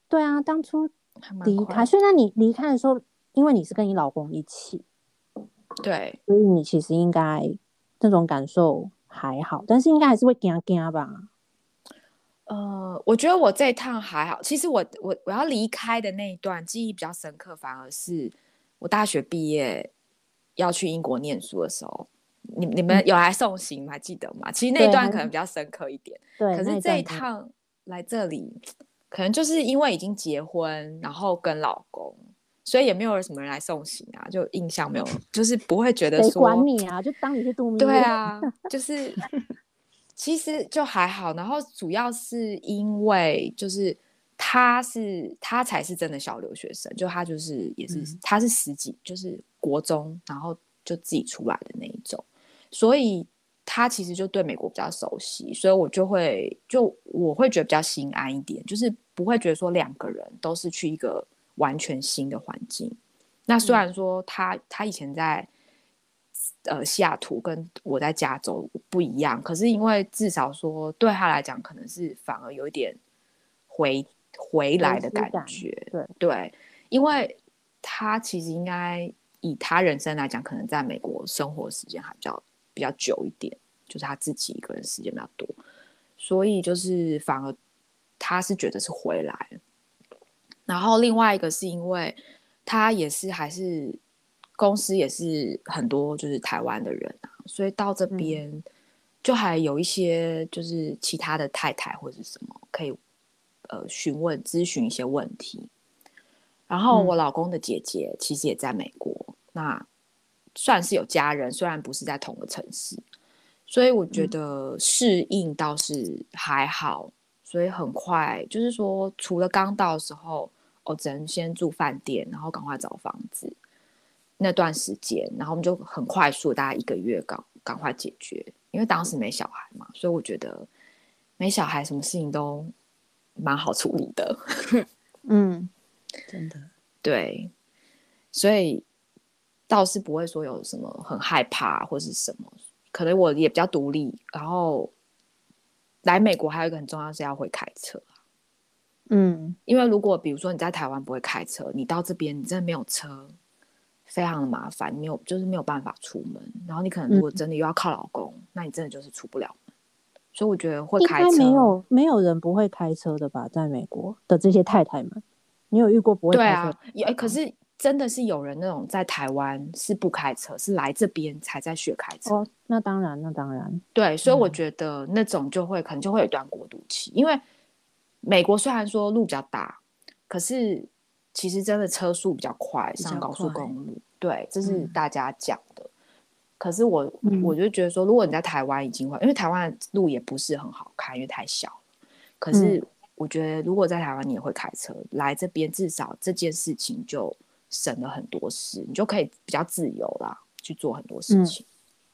对啊，当初离开，还蛮快所以那你离开的时候，因为你是跟你老公一起，对，所以你其实应该那种感受还好，但是应该还是会惊惊吧。呃，我觉得我这一趟还好。其实我我我要离开的那一段记忆比较深刻，反而是我大学毕业要去英国念书的时候，你你们有来送行吗？还记得吗？其实那一段可能比较深刻一点。对，可是这一趟来这里，可能就是因为已经结婚，然后跟老公，所以也没有什么人来送行啊，就印象没有，就是不会觉得说管你啊，就当你是度蜜月。对啊，就是。其实就还好，然后主要是因为就是他是他才是真的小留学生，就他就是也是、嗯、他是十几，就是国中，然后就自己出来的那一种，所以他其实就对美国比较熟悉，所以我就会就我会觉得比较心安一点，就是不会觉得说两个人都是去一个完全新的环境。那虽然说他、嗯、他以前在。呃，西雅图跟我在加州不一样，可是因为至少说对他来讲，可能是反而有一点回回来的感觉。对对，因为他其实应该以他人生来讲，可能在美国生活时间还比较比较久一点，就是他自己一个人时间比较多，所以就是反而他是觉得是回来。然后另外一个是因为他也是还是。公司也是很多，就是台湾的人啊，所以到这边就还有一些就是其他的太太或者是什么可以呃询问咨询一些问题。然后我老公的姐姐其实也在美国，嗯、那算是有家人，虽然不是在同个城市，所以我觉得适应倒是还好。所以很快就是说，除了刚到的时候，我只能先住饭店，然后赶快找房子。那段时间，然后我们就很快速，大概一个月赶赶快解决，因为当时没小孩嘛，所以我觉得没小孩什么事情都蛮好处理的。嗯，真的对，所以倒是不会说有什么很害怕或是什么，可能我也比较独立。然后来美国还有一个很重要是要会开车。嗯，因为如果比如说你在台湾不会开车，你到这边你真的没有车。非常的麻烦，你没有就是没有办法出门，然后你可能如果真的又要靠老公，嗯、那你真的就是出不了门。所以我觉得会开车，没有没有人不会开车的吧？在美国的这些太太们，你有遇过不会开车？对啊，也可是真的是有人那种在台湾是不开车，是来这边才在学开车。哦，那当然，那当然。对，所以我觉得那种就会、嗯、可能就会有一段过渡期，因为美国虽然说路比较大，可是。其实真的车速比较快，上高速公路，对，这是大家讲的。嗯、可是我我就觉得说，如果你在台湾已经会，因为台湾的路也不是很好开，因为太小。可是我觉得，如果在台湾你也会开车，嗯、来这边至少这件事情就省了很多事，你就可以比较自由啦，去做很多事情。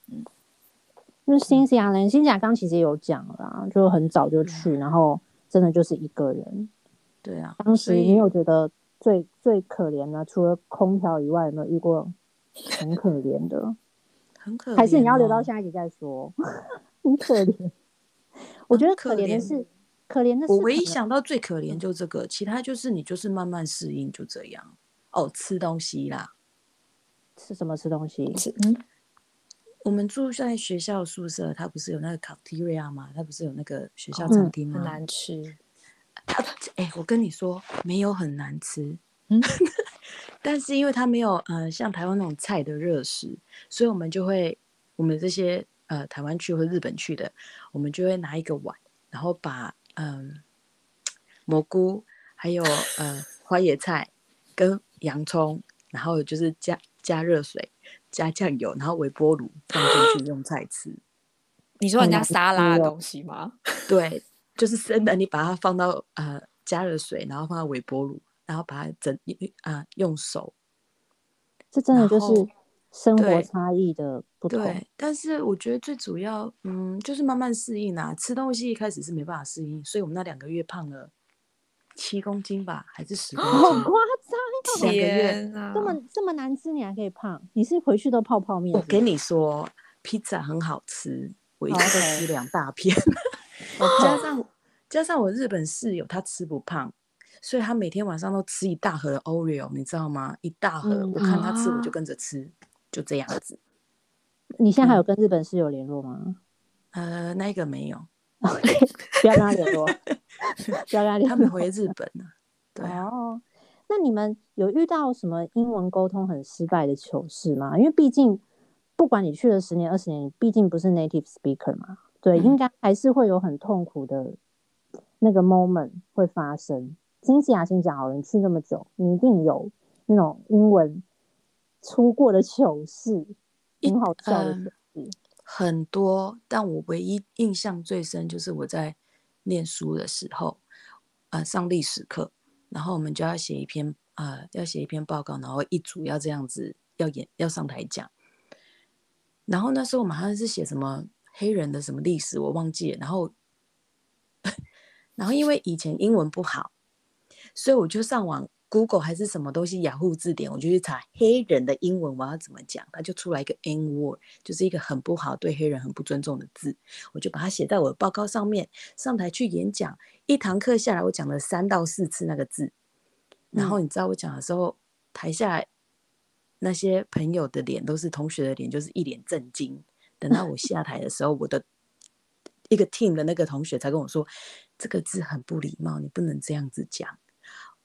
嗯，那新西亚呢？新西亚刚其实也有讲啦，就很早就去，嗯、然后真的就是一个人。对啊，当时你有觉得？最最可怜的，除了空调以外，有没有遇过很可怜的？很可怜，还是你要留到下一集再说？很可怜。我觉得可怜的是，可怜的是，我唯一想到最可怜就这个，其他就是你就是慢慢适应，就这样。哦，吃东西啦，吃什么？吃东西？吃嗯，我们住在学校宿舍，它不是有那个 cafeteria 吗？它不是有那个学校餐厅吗？很难吃。哎、欸，我跟你说，没有很难吃，嗯，但是因为它没有呃像台湾那种菜的热食，所以我们就会，我们这些呃台湾去或日本去的，我们就会拿一个碗，然后把嗯、呃、蘑菇还有呃花椰菜跟洋葱，然后就是加加热水加酱油，然后微波炉放进去用菜吃。你说人家沙拉的东西吗？对。就是生的，你把它放到呃加热水，然后放到微波炉，然后把它整啊、呃、用手，这真的就是生活差异的不同。对，但是我觉得最主要，嗯，就是慢慢适应啊。吃东西一开始是没办法适应，所以我们那两个月胖了七公斤吧，还是十公斤？好夸张！两个月这么这么难吃，你还可以胖？你是回去都泡泡面？我跟你说，披萨很好吃，我一次都吃两大片。加上加上我日本室友他吃不胖，所以他每天晚上都吃一大盒的 Oreo，你知道吗？一大盒，嗯我看他吃啊我就跟着吃，就这样子。你现在还有跟日本室友联络吗？呃，那个没有，不要跟他联络，不要跟他联络。他们回日本了。对啊，哦，那你们有遇到什么英文沟通很失败的糗事吗？因为毕竟不管你去了十年二十年，你毕竟不是 native speaker 嘛，对，嗯应该还是会有很痛苦的那个 moment 会发生。金喜雅先讲好了，你去那么久，你一定有那种英文出过的糗事，很好笑的。很多，但我唯一印象最深就是我在念书的时候，呃，上历史课，然后我们就要写一篇，呃，要写一篇报告，然后一组要这样子要演要上台讲，然后那时候我们好像是写什么黑人的什么历史，我忘记了，然后，然后因为以前英文不好，所以我就上网。Google 还是什么东西，雅虎字典，我就去查黑人的英文我要怎么讲，它就出来一个 N word，就是一个很不好、对黑人很不尊重的字，我就把它写在我的报告上面，上台去演讲，一堂课下来，我讲了三到四次那个字，然后你知道我讲的时候，台下那些朋友的脸都是同学的脸，就是一脸震惊。等到我 下台的时候，我的一个 team 的那个同学才跟我说，这个字很不礼貌，你不能这样子讲。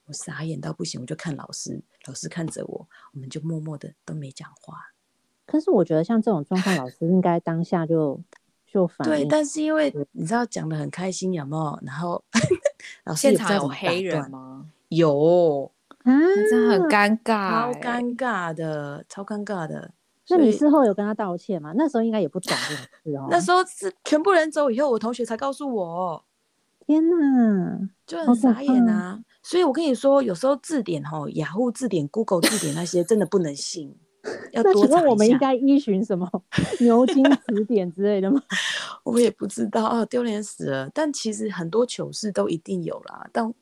我傻眼到不行，我就看老师，老师看着我，我们就默默的都没讲话。可是我觉得像这种状况，老师应该当下就就反应。对，但是因为你知道讲的很开心，有没有？然后 老师现场有黑人吗？有，啊，真的很尴尬、超欸，尴尬的，超尴尬的。那你事后有跟他道歉吗？那时候应该也不懂这种事哦。那时候是全部人走以后，我同学才告诉我，天哪，就很傻眼怕啊。所以我跟你说，有时候字典吼，雅虎字典、Google 字典那些真的不能信，要多查一请问我们应。该依循什么牛津词典之类的吗？我也不知道啊，丢脸死了。但其实很多糗事都一定有啦，但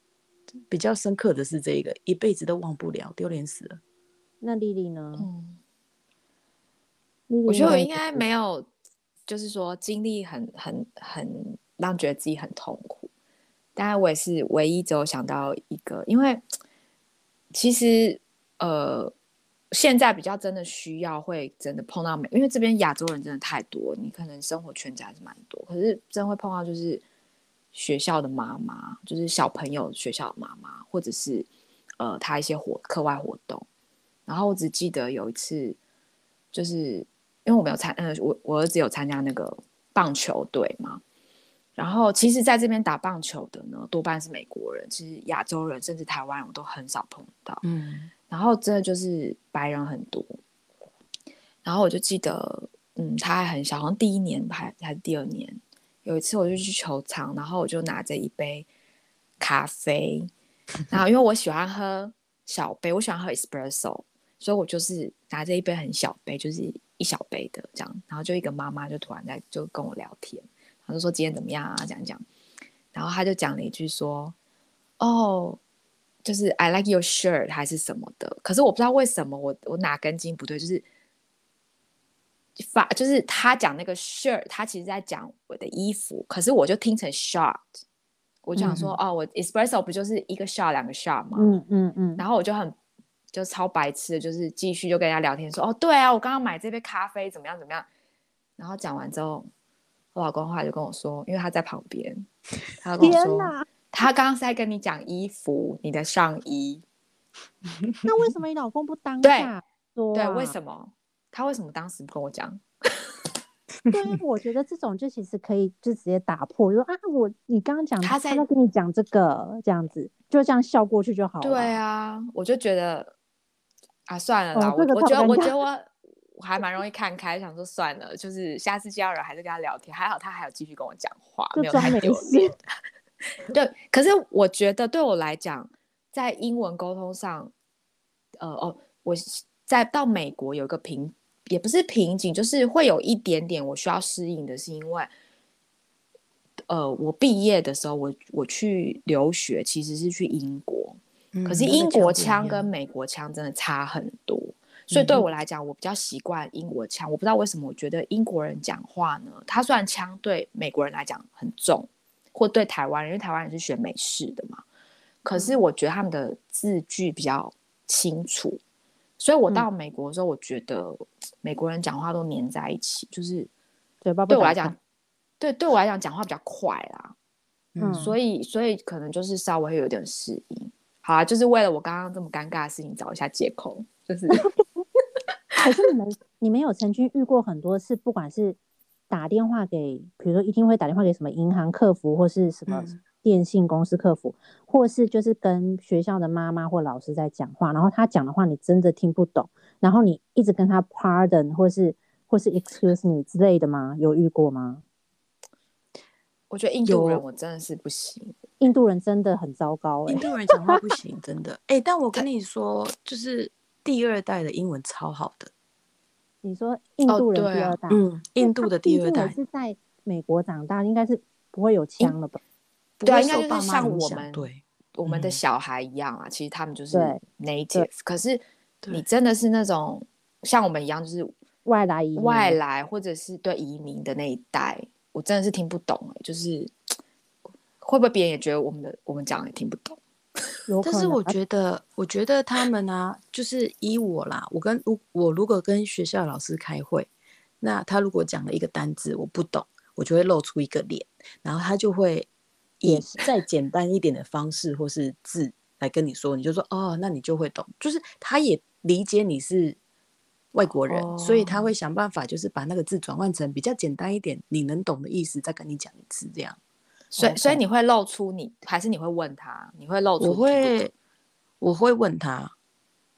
比较深刻的是这个，一辈子都忘不了，丢脸死了。那丽丽呢？嗯，我觉得我应该没有，就是说经历很很很让觉得自己很痛苦。当然，我也是唯一只有想到一个，因为其实呃，现在比较真的需要会真的碰到美，因为这边亚洲人真的太多，你可能生活圈子还是蛮多，可是真会碰到就是学校的妈妈，就是小朋友学校的妈妈，或者是呃他一些活课外活动。然后我只记得有一次，就是因为我没有参，呃，我我儿子有参加那个棒球队嘛。然后，其实在这边打棒球的呢，多半是美国人，其实亚洲人甚至台湾人我都很少碰到。嗯，然后真的就是白人很多。然后我就记得，嗯，他还很小，好像第一年还还是第二年，有一次我就去球场，然后我就拿着一杯咖啡，然后因为我喜欢喝小杯，我喜欢喝 espresso，所以我就是拿着一杯很小杯，就是一小杯的这样，然后就一个妈妈就突然在就跟我聊天。他就说今天怎么样啊？讲讲，然后他就讲了一句说：“哦，就是 I like your shirt 还是什么的。”可是我不知道为什么我我哪根筋不对，就是发就是他讲那个 shirt，他其实在讲我的衣服，可是我就听成 shot，我就想说：“嗯、哦，我 espresso 不就是一个 shot 两个 shot 吗？”嗯嗯嗯，然后我就很就超白痴的，就是继续就跟人家聊天说：“哦，对啊，我刚刚买这杯咖啡怎么样怎么样。”然后讲完之后。我老公后来就跟我说，因为他在旁边，他跟我说，他刚刚是在跟你讲衣服，你的上衣。那为什么你老公不当下说、啊？对，为什么？他为什么当时不跟我讲？对，我觉得这种就其实可以就直接打破，就说啊，我你刚刚讲他在，在跟你讲这个，这样子就这样笑过去就好了。对啊，我就觉得啊，算了啦，我我觉得我觉得我。我还蛮容易看开，想说算了，就是下次见到人还是跟他聊天。还好他还有继续跟我讲话，没有太丢脸。对，可是我觉得对我来讲，在英文沟通上，呃哦，我在到美国有一个瓶，也不是瓶颈，就是会有一点点我需要适应的，是因为，呃，我毕业的时候，我我去留学其实是去英国，嗯、可是英国腔跟美国腔真的差很多。所以对我来讲，我比较习惯英国腔。我不知道为什么，我觉得英国人讲话呢，他虽然腔对美国人来讲很重，或对台湾人，因为台湾人是学美式的嘛。可是我觉得他们的字句比较清楚，所以我到美国的时候，我觉得美国人讲话都黏在一起，就是对我来讲，对对我来讲讲话比较快啦。嗯，所以所以可能就是稍微会有点适应。好啊，就是为了我刚刚这么尴尬的事情找一下借口，就是。可是你们你们有曾经遇过很多次，不管是打电话给，比如说一定会打电话给什么银行客服或是什么电信公司客服，嗯、或是就是跟学校的妈妈或老师在讲话，然后他讲的话你真的听不懂，然后你一直跟他 pardon 或是或是 excuse me 之类的吗？有遇过吗？我觉得印度人我真的是不行，印度人真的很糟糕、欸，印度人讲话不行，真的。哎、欸，但我跟你说，就是第二代的英文超好的。你说印度人第二代，哦啊、嗯，印度的第二代是在美国长大，应该是不会有枪了吧？对啊，应该就是像我们对我们的小孩一样啊。嗯、其实他们就是 native，可是你真的是那种像我们一样，就是外来移外来或者是对移民的那一代。我真的是听不懂哎、欸，就是会不会别人也觉得我们的我们讲也听不懂？但是我觉得，我觉得他们呢、啊，就是依我啦，我跟我我如果跟学校老师开会，那他如果讲了一个单字我不懂，我就会露出一个脸，然后他就会以再简单一点的方式或是字来跟你说，你就说哦，那你就会懂，就是他也理解你是。外国人，oh. 所以他会想办法，就是把那个字转换成比较简单一点，你能懂的意思，再跟你讲一次，这样。所以，所以你会露出你，还是你会问他？你会露出？我会，我会问他，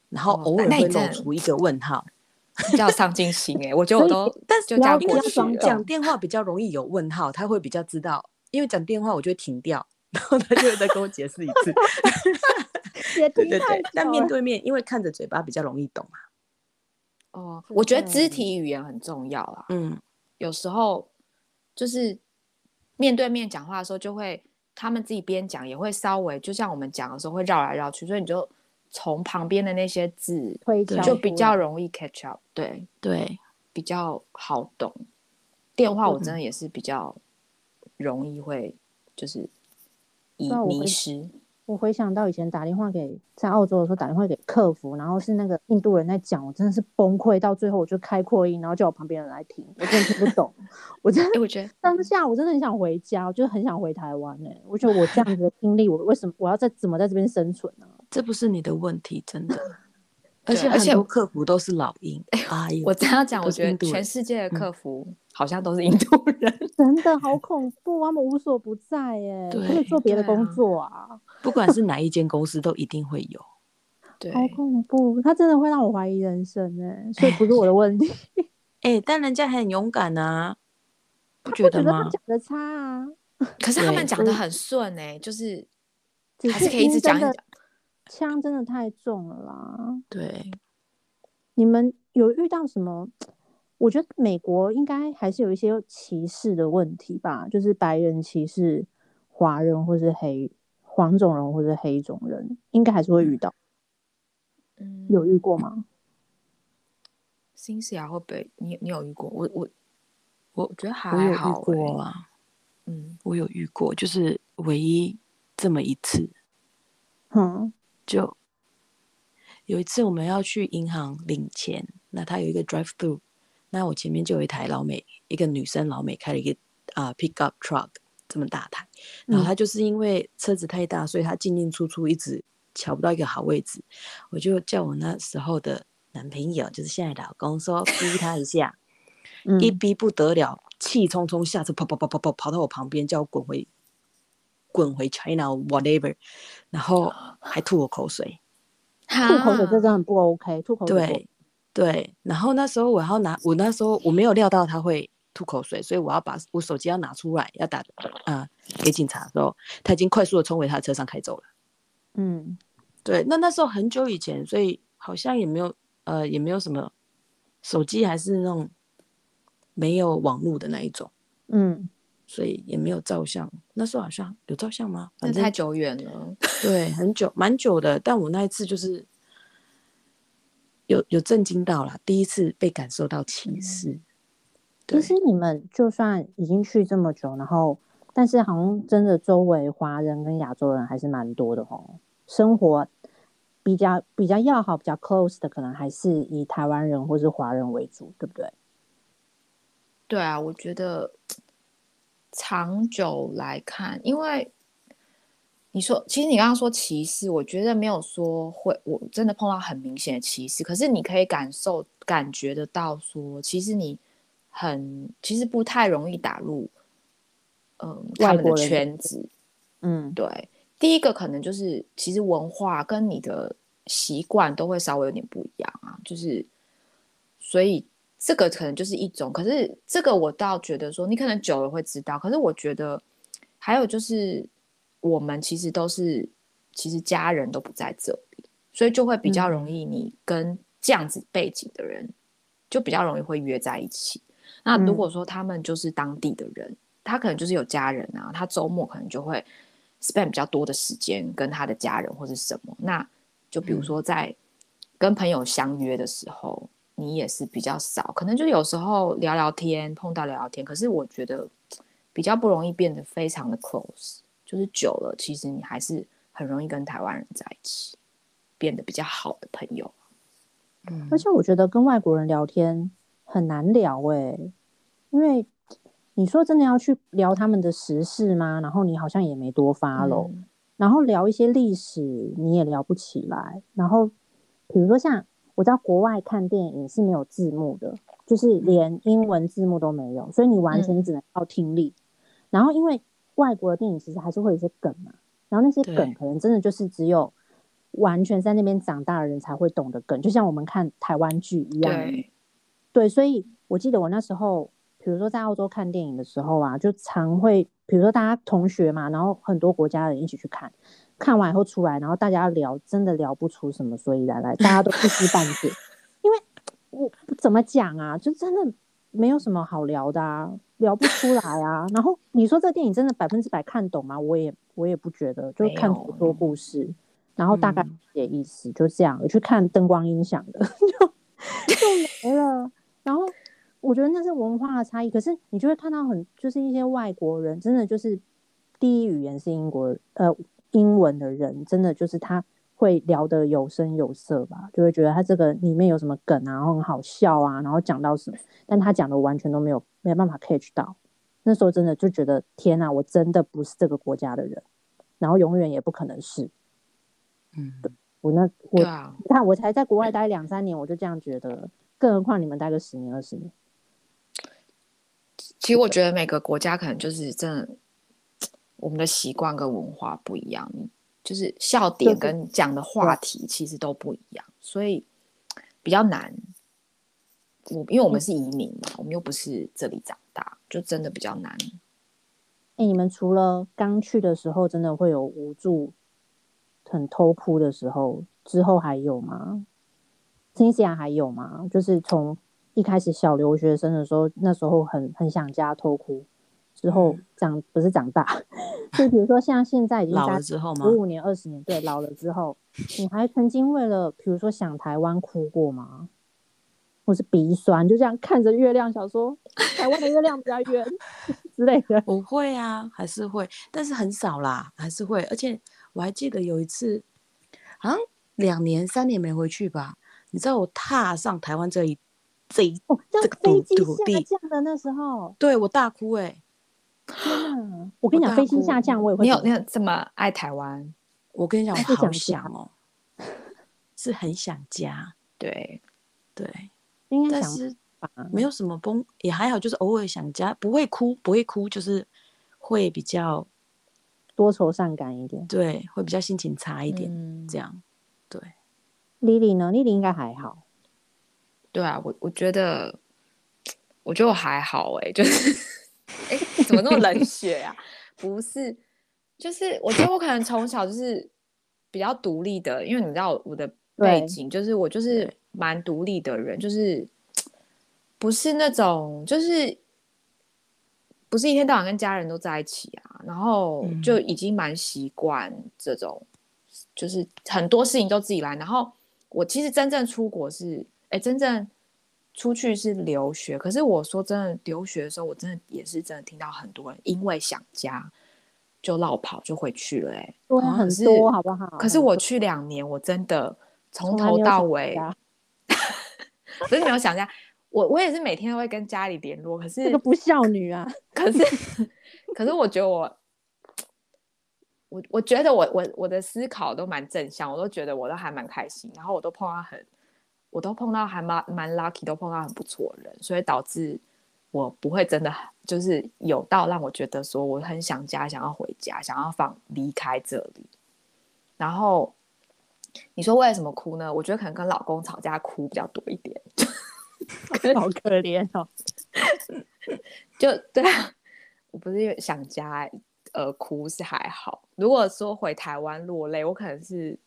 然后偶尔会露出一个问号，比较上进心哎。我觉得我都，但是就讲讲电话比较容易有问号，他会比较知道，因为讲电话我就会停掉，然后他就会再跟我解释一次。对对对，但面对面，因为看着嘴巴比较容易懂嘛。哦，我觉得肢体语言很重要啊。嗯，有时候就是面对面讲话的时候，就会他们自己边讲也会稍微，就像我们讲的时候会绕来绕去，所以你就从旁边的那些字就比较容易 catch up。对对，比较好懂。电话我真的也是比较容易会就是以迷失。我回想到以前打电话给在澳洲的时候打电话给客服，然后是那个印度人在讲，我真的是崩溃。到最后我就开扩音，然后叫我旁边人来听，我真的听不懂。我真的，欸、我觉得当下我真的很想回家，我就很想回台湾呢、欸。我觉得我这样子的经历，我为什么我要在怎么在这边生存呢、啊？这不是你的问题，真的。而且很多客服都是老鹰。哎呦，我这样讲，我觉得全世界的客服好像都是印度人，嗯、真的好恐怖，他们无所不在耶，可以做别的工作啊。不管是哪一间公司，都一定会有。对，好恐怖，他真的会让我怀疑人生哎，所以不是我的问题。哎、欸，但人家很勇敢啊，不觉得吗？讲的差啊，可是他们讲的很顺哎，就是还是可以一直讲一讲。枪真的太重了啦。对，你们有遇到什么？我觉得美国应该还是有一些歧视的问题吧，就是白人歧视华人或是黑。黄种人或是黑种人，应该还是会遇到。嗯，有遇过吗？新西亚会被你你有遇过？我我我觉得还好、欸、我有遇过啊。嗯，我有遇过，就是唯一这么一次。嗯，就有一次我们要去银行领钱，那他有一个 drive through，那我前面就有一台老美，一个女生老美开了一个啊、uh, pickup truck。这么大台，然后他就是因为车子太大，嗯、所以他进进出出一直瞧不到一个好位置。我就叫我那时候的男朋友，就是现在老公，说 逼他一下，嗯、一逼不得了，气冲冲下车，跑跑跑跑跑跑到我旁边，叫我滚回滚回 China whatever，然后还吐我口水，吐口水这真的很不 OK，吐口水对对，然后那时候我要拿，我那时候我没有料到他会。吐口水，所以我要把我手机要拿出来，要打啊、呃、给警察的时候，他已经快速的冲回他的车上开走了。嗯，对，那那时候很久以前，所以好像也没有呃也没有什么手机，还是那种没有网络的那一种。嗯，所以也没有照相。那时候好像有照相吗？反正太久远了。对，很久，蛮久的。但我那一次就是有有震惊到了，第一次被感受到歧视。嗯其实你们就算已经去这么久，然后但是好像真的周围华人跟亚洲人还是蛮多的哦。生活比较比较要好、比较 close 的，可能还是以台湾人或是华人为主，对不对？对啊，我觉得长久来看，因为你说，其实你刚刚说歧视，我觉得没有说会，我真的碰到很明显的歧视。可是你可以感受、感觉得到，说其实你很，其实不太容易打入。嗯，他们的圈子，嗯，对，第一个可能就是其实文化跟你的习惯都会稍微有点不一样啊，就是所以这个可能就是一种，可是这个我倒觉得说你可能久了会知道，可是我觉得还有就是我们其实都是其实家人都不在这里，所以就会比较容易你跟这样子背景的人就比较容易会约在一起。那如果说他们就是当地的人。他可能就是有家人啊，他周末可能就会 spend 比较多的时间跟他的家人或是什么。那就比如说在跟朋友相约的时候，嗯、你也是比较少，可能就有时候聊聊天，碰到聊聊天。可是我觉得比较不容易变得非常的 close，就是久了，其实你还是很容易跟台湾人在一起，变得比较好的朋友。嗯，而且我觉得跟外国人聊天很难聊诶、欸，因为。你说真的要去聊他们的时事吗？然后你好像也没多 follow，嗯，然后聊一些历史你也聊不起来。然后比如说像我在国外看电影是没有字幕的，就是连英文字幕都没有，所以你完全只能靠听力。嗯，然后因为外国的电影其实还是会有一些梗嘛，然后那些梗可能真的就是只有完全在那边长大的人才会懂的梗，就像我们看台湾剧一样。对，对，所以我记得我那时候。比如说在澳洲看电影的时候啊，就常会，比如说大家同学嘛，然后很多国家的人一起去看，看完以后出来，然后大家聊，真的聊不出什么所以然来，大家都不知半解，因为我怎么讲啊，就真的没有什么好聊的啊，聊不出来啊。然后你说这电影真的百分之百看懂吗？我也我也不觉得，就看很多故事，然后大概也意思、嗯、就这样，我去看灯光音响的，就就没了，然后。我觉得那是文化的差异，可是你就会看到很就是一些外国人，真的就是第一语言是英国呃英文的人，真的就是他会聊得有声有色吧，就会觉得他这个里面有什么梗啊，然后很好笑啊，然后讲到什么，但他讲的完全都没有没有办法 catch 到。那时候真的就觉得天哪，我真的不是这个国家的人，然后永远也不可能是。嗯，我那我看、啊、我才在国外待两三年，我就这样觉得，更何况你们待个十年二十年。其实我觉得每个国家可能就是真的，我们的习惯跟文化不一样，就是笑点跟讲的话题其实都不一样，所以比较难。我因为我们是移民嘛，我们又不是这里长大，就真的比较难。哎，你们除了刚去的时候真的会有无助、很偷哭的时候，之后还有吗？新西兰还有吗？就是从。一开始小留学生的时候，那时候很很想家偷哭，之后长不是长大，就比如说像现在已经老了之后吗十五年、二十年，对，老了之后，你还曾经为了比如说想台湾哭过吗？或是鼻酸，就这样看着月亮，想说台湾的月亮比较圆 之类的。不会啊，还是会，但是很少啦，还是会。而且我还记得有一次，好像两年、三年没回去吧？你知道我踏上台湾这一。这一哦，这飞机下降的那时候，对我大哭哎！天哪！我跟你讲，飞机下降我也会。你有你有这么爱台湾？我跟你讲，我好想哦，是很想家。对对，应该是没有什么崩，也还好，就是偶尔想家，不会哭，不会哭，就是会比较多愁善感一点。对，会比较心情差一点，嗯、这样。对，Lily 呢？Lily 应该还好。对啊，我我觉得，我觉得我还好哎，就是，哎，怎么那么冷血呀、啊？不是，就是我觉得我可能从小就是比较独立的，因为你知道我的背景，就是我就是蛮独立的人，就是 不是那种就是不是一天到晚跟家人都在一起啊，然后就已经蛮习惯这种，就是很多事情都自己来，然后我其实真正出国是。哎，真正出去是留学，可是我说真的，留学的时候，我真的也是真的听到很多人因为想家就落跑就回去了、欸，哎，多很多，好不好？可是我去两年，我真的从头到尾，不是没有想家，我我也是每天都会跟家里联络，可是这个不孝女啊，可是可是我觉得我。我我觉得我我我的思考都蛮正向，我都觉得我都还蛮开心，然后我都碰到很，我都碰到还蛮蛮 lucky，都碰到很不错的人，所以导致我不会真的就是有到让我觉得说我很想家，想要回家，想要放离开这里。然后你说为什么哭呢？我觉得可能跟老公吵架哭比较多一点，好可怜哦。就对啊，我不是想家哎。呃，哭是还好。如果说回台湾落泪，我可能是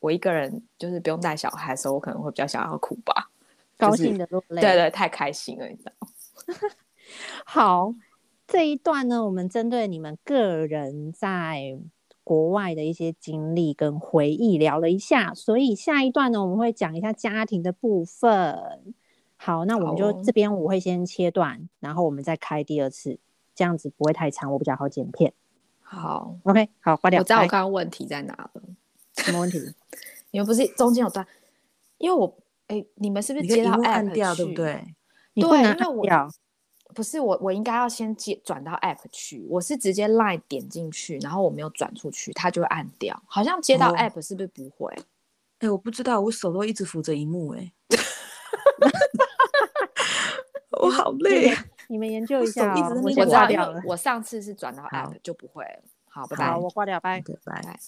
我一个人，就是不用带小孩的时候，我可能会比较想要哭吧，高兴的落泪。就是、对对，太开心了，你知道。好，这一段呢，我们针对你们个人在国外的一些经历跟回忆聊了一下，所以下一段呢，我们会讲一下家庭的部分。好，那我们就这边我会先切断，然后我们再开第二次，这样子不会太长，我比较好剪片。好，OK，好，挂掉。我知道我刚刚问题在哪了。什么问题？你们不是中间有断？因为我，哎，你们是不是接到 App 按掉，对不对？对，因为我不是我，我应该要先接转到 App 去。我是直接 Line 点进去，然后我没有转出去，它就会按掉。好像接到 App 是不是不会？哎，我不知道，我手都一直扶着荧幕，哎，我好累。你们研究一下、哦，我知道，我上次是转到 App 就不会了。好，拜拜。好，我挂掉，拜拜拜。